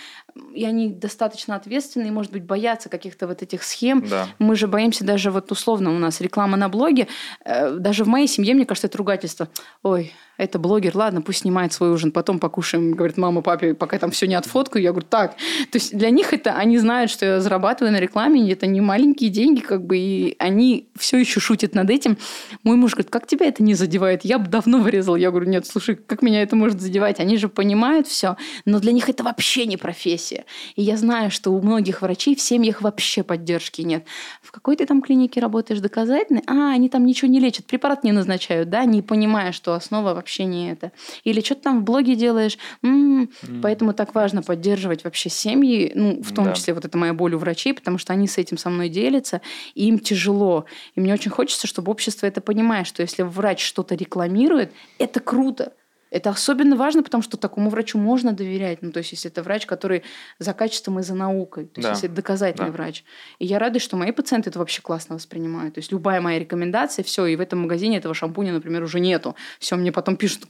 и они достаточно ответственные, может быть, боятся каких-то вот этих схем. Да. Мы же боимся даже вот условно у нас реклама на блоге, э, даже в моей семье, мне кажется, это ругательство. Ой, это блогер, ладно, пусть снимает свой ужин, потом покушаем, говорит мама, папе, пока там все не отфоткаю. Я говорю, так. То есть для них это, они знают, что я зарабатываю на рекламе, это не маленькие деньги, как бы, и они все еще шутят над этим. Мой муж говорит, как тебя это не задевает? Я бы давно вырезал. Я говорю, нет, слушай, как меня это может задевать? Они же понимают все, но для них это вообще не профессия. И я знаю, что у многих врачей в семьях вообще поддержки нет. В какой ты там клинике работаешь доказательной? А, они там ничего не лечат, препарат не назначают, да, не понимая, что основа вообще вообще не это. Или что ты там в блоге делаешь. М-м-м. Mm. Поэтому так важно поддерживать вообще семьи, ну, в том да. числе вот это моя боль у врачей, потому что они с этим со мной делятся, и им тяжело. И мне очень хочется, чтобы общество это понимает, что если врач что-то рекламирует, это круто. Это особенно важно, потому что такому врачу можно доверять. Ну, то есть, если это врач, который за качеством и за наукой. То есть, да. если это доказательный да. врач. И я рада, что мои пациенты это вообще классно воспринимают. То есть, любая моя рекомендация, все, и в этом магазине этого шампуня, например, уже нету. Все, мне потом пишут,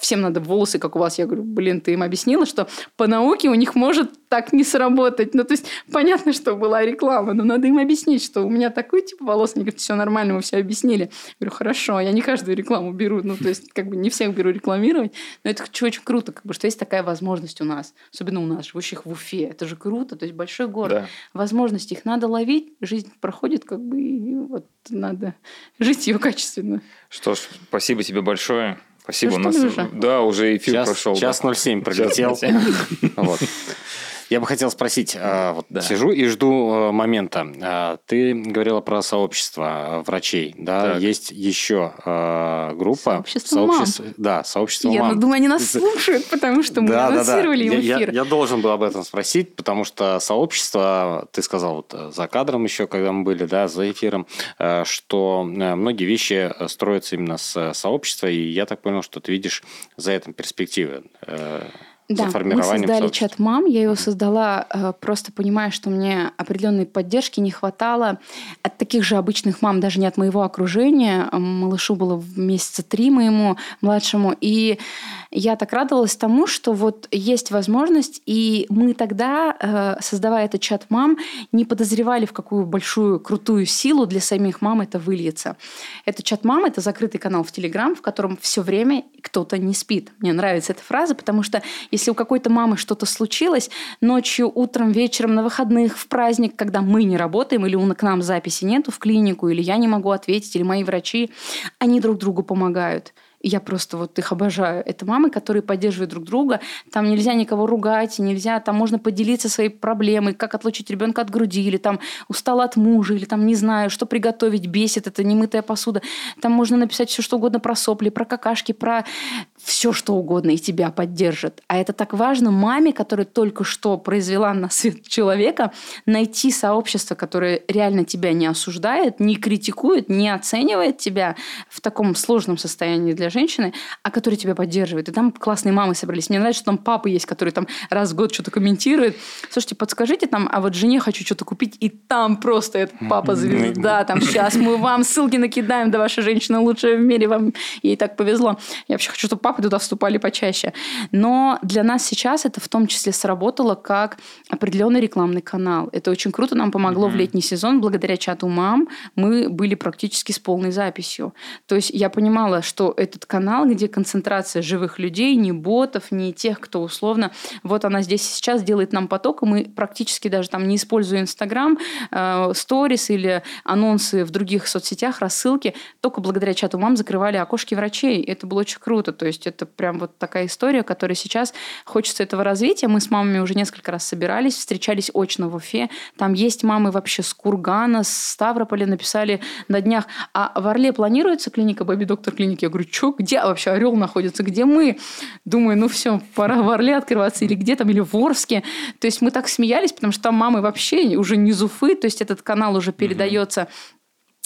всем надо волосы, как у вас. Я говорю, блин, ты им объяснила, что по науке у них может так не сработать. Ну, то есть, понятно, что была реклама, но надо им объяснить, что у меня такой тип волос. Они говорят, все нормально, мы все объяснили. Я говорю, хорошо, я не каждую рекламу беру. Ну, то есть, как бы не всех беру рекламировать. Но это очень круто, как бы, что есть такая возможность у нас, особенно у нас, живущих в Уфе. Это же круто, то есть большой город. Да. Возможности их надо ловить, жизнь проходит, как бы, и вот надо жить ее качественно. Что ж, спасибо тебе большое. Спасибо. Все, у нас, уже? Да, уже эфир час, прошел. Час да. 07 пролетел. Вот. Я бы хотел спросить, а, вот да. сижу и жду э, момента. А, ты говорила про сообщество врачей, да? Так. Есть еще группа. Сообщество, сообщество мам. Да, сообщество я мам. Я думаю, они нас слушают, потому что мы да, анонсировали да, да. эфир. Я, я должен был об этом спросить, потому что сообщество, ты сказал вот э, за кадром еще, когда мы были, да, за эфиром, э, что многие вещи строятся именно с сообщества, и я так понял, что ты видишь за этим перспективы. Да, мы создали чат мам. Я его создала, э, просто понимая, что мне определенной поддержки не хватало от, таких же обычных мам, даже не от моего окружения. Малышу было месяца три моему младшему. И я так радовалась тому, что вот есть возможность, и мы тогда, э, создавая этот чат мам, не подозревали, в какую большую, крутую силу для самих мам это выльется. Этот чат мам – это закрытый канал в Телеграм, в котором все время кто-то не спит. Мне нравится эта фраза, потому что если у какой-то мамы что-то случилось, ночью, утром, вечером, на выходных, в праздник, когда мы не работаем, или у к нам записи нету в клинику, или я не могу ответить, или мои врачи, они друг другу помогают – я просто вот их обожаю. Это мамы, которые поддерживают друг друга. Там нельзя никого ругать, нельзя, там можно поделиться своей проблемой, как отлучить ребенка от груди, или там устала от мужа, или там не знаю, что приготовить, бесит, это немытая посуда. Там можно написать все, что угодно про сопли, про какашки, про все, что угодно, и тебя поддержит. А это так важно маме, которая только что произвела на свет человека, найти сообщество, которое реально тебя не осуждает, не критикует, не оценивает тебя в таком сложном состоянии для женщины, а которое тебя поддерживает. И там классные мамы собрались. Мне нравится, что там папы есть, которые там раз в год что-то комментируют. Слушайте, подскажите там, а вот жене хочу что-то купить, и там просто этот папа звезда, там сейчас мы вам ссылки накидаем, да ваша женщина лучшая в мире, вам ей так повезло. Я вообще хочу, чтобы папы туда вступали почаще. Но для нас сейчас это в том числе сработало как определенный рекламный канал. Это очень круто нам помогло mm-hmm. в летний сезон. Благодаря чату мам мы были практически с полной записью. То есть я понимала, что этот канал, где концентрация живых людей, не ботов, не тех, кто условно, вот она здесь сейчас делает нам поток, и мы практически даже там не используя Инстаграм, э, сторис или анонсы в других соцсетях, рассылки, только благодаря чату мам закрывали окошки врачей. Это было очень круто. То есть это прям вот такая история, которая сейчас хочется этого развития. Мы с мамами уже несколько раз собирались, встречались очно в Уфе. Там есть мамы вообще с Кургана, с Ставрополя написали на днях. А в Орле планируется клиника, бэби-доктор клиники? Я говорю, что, где вообще Орел находится? Где мы? Думаю, ну все, пора в Орле открываться или где там, или в Орске. То есть мы так смеялись, потому что там мамы вообще уже не зуфы, то есть этот канал уже передается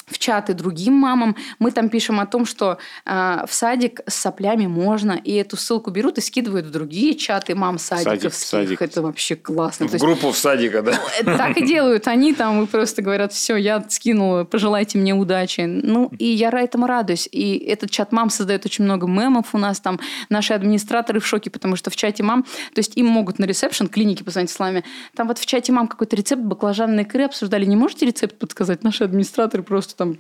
в чаты другим мамам. Мы там пишем о том, что э, в садик с соплями можно, и эту ссылку берут и скидывают в другие чаты мам садиковских. Садик, садик. Это вообще классно. В То группу есть, в садика, да? Ну, так и делают они там и просто говорят, все, я скинула, пожелайте мне удачи. Ну, и я этому радуюсь. И этот чат мам создает очень много мемов у нас там. Наши администраторы в шоке, потому что в чате мам, то есть им могут на ресепшн клиники позвонить с вами. Там вот в чате мам какой-то рецепт баклажанной икры обсуждали. Не можете рецепт подсказать? Наши администраторы просто там...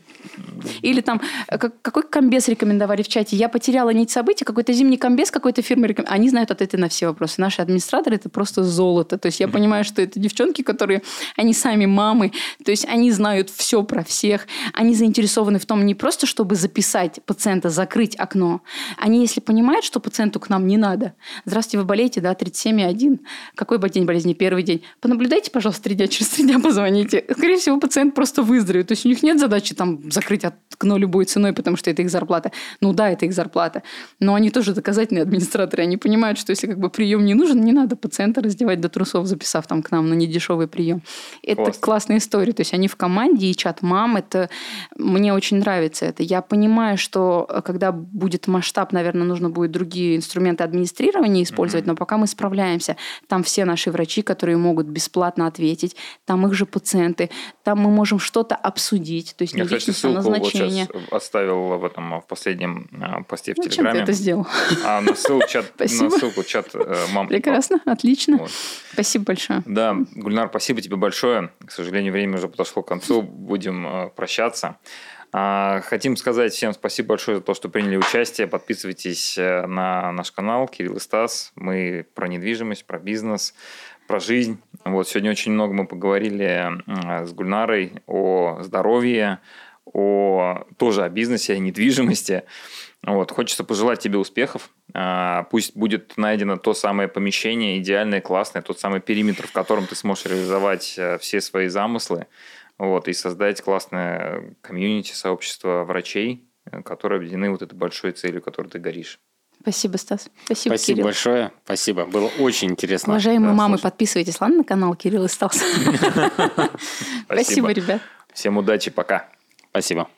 Или там, э, какой комбез рекомендовали в чате? Я потеряла нить событий, какой-то зимний комбез какой-то фирмы рекомендовали. Они знают ответы на все вопросы. Наши администраторы – это просто золото. То есть я понимаю, что это девчонки, которые, они сами мамы, то есть они знают все про всех. Они заинтересованы в том не просто, чтобы записать пациента, закрыть окно. Они, если понимают, что пациенту к нам не надо. Здравствуйте, вы болеете, да, 37,1. Какой день болезни? Первый день. Понаблюдайте, пожалуйста, три дня, через три дня позвоните. Скорее всего, пациент просто выздоровеет. То есть у них нет задачи задачи там закрыть окно любой ценой, потому что это их зарплата. Ну да, это их зарплата. Но они тоже доказательные администраторы. Они понимают, что если как бы прием не нужен, не надо пациента раздевать до трусов, записав там к нам на недешевый прием. Это Класс. классная история. То есть они в команде, и чат мам, это мне очень нравится это. Я понимаю, что э, когда будет масштаб, наверное, нужно будет другие инструменты администрирования использовать, mm-hmm. но пока мы справляемся. Там все наши врачи, которые могут бесплатно ответить, там их же пациенты, там мы можем что-то обсудить. То есть я, кстати, ссылку вот сейчас оставил в этом в последнем а, посте в ну, Телеграме. Чем ты это сделал? А на ссылку чат, на ссылку чат э, мам. Прекрасно, отлично. Вот. Спасибо большое. Да, Гульнар, спасибо тебе большое. К сожалению, время уже подошло к концу. Будем э, прощаться. А, хотим сказать всем спасибо большое за то, что приняли участие. Подписывайтесь э, на наш канал Кирилл и Стас. Мы про недвижимость, про бизнес про жизнь. Вот сегодня очень много мы поговорили с Гульнарой о здоровье, о тоже о бизнесе, о недвижимости. Вот, хочется пожелать тебе успехов. А, пусть будет найдено то самое помещение, идеальное, классное, тот самый периметр, в котором ты сможешь реализовать э, все свои замыслы вот, и создать классное комьюнити, сообщество врачей, э, которые объединены вот этой большой целью, которой ты горишь. Спасибо, Стас. Спасибо, Спасибо Кирилл. большое. Спасибо. Было очень интересно. Уважаемые мамы, подписывайтесь, ладно, на канал Кирилл и Стас. Спасибо, ребят. Всем удачи, пока. Спасибо.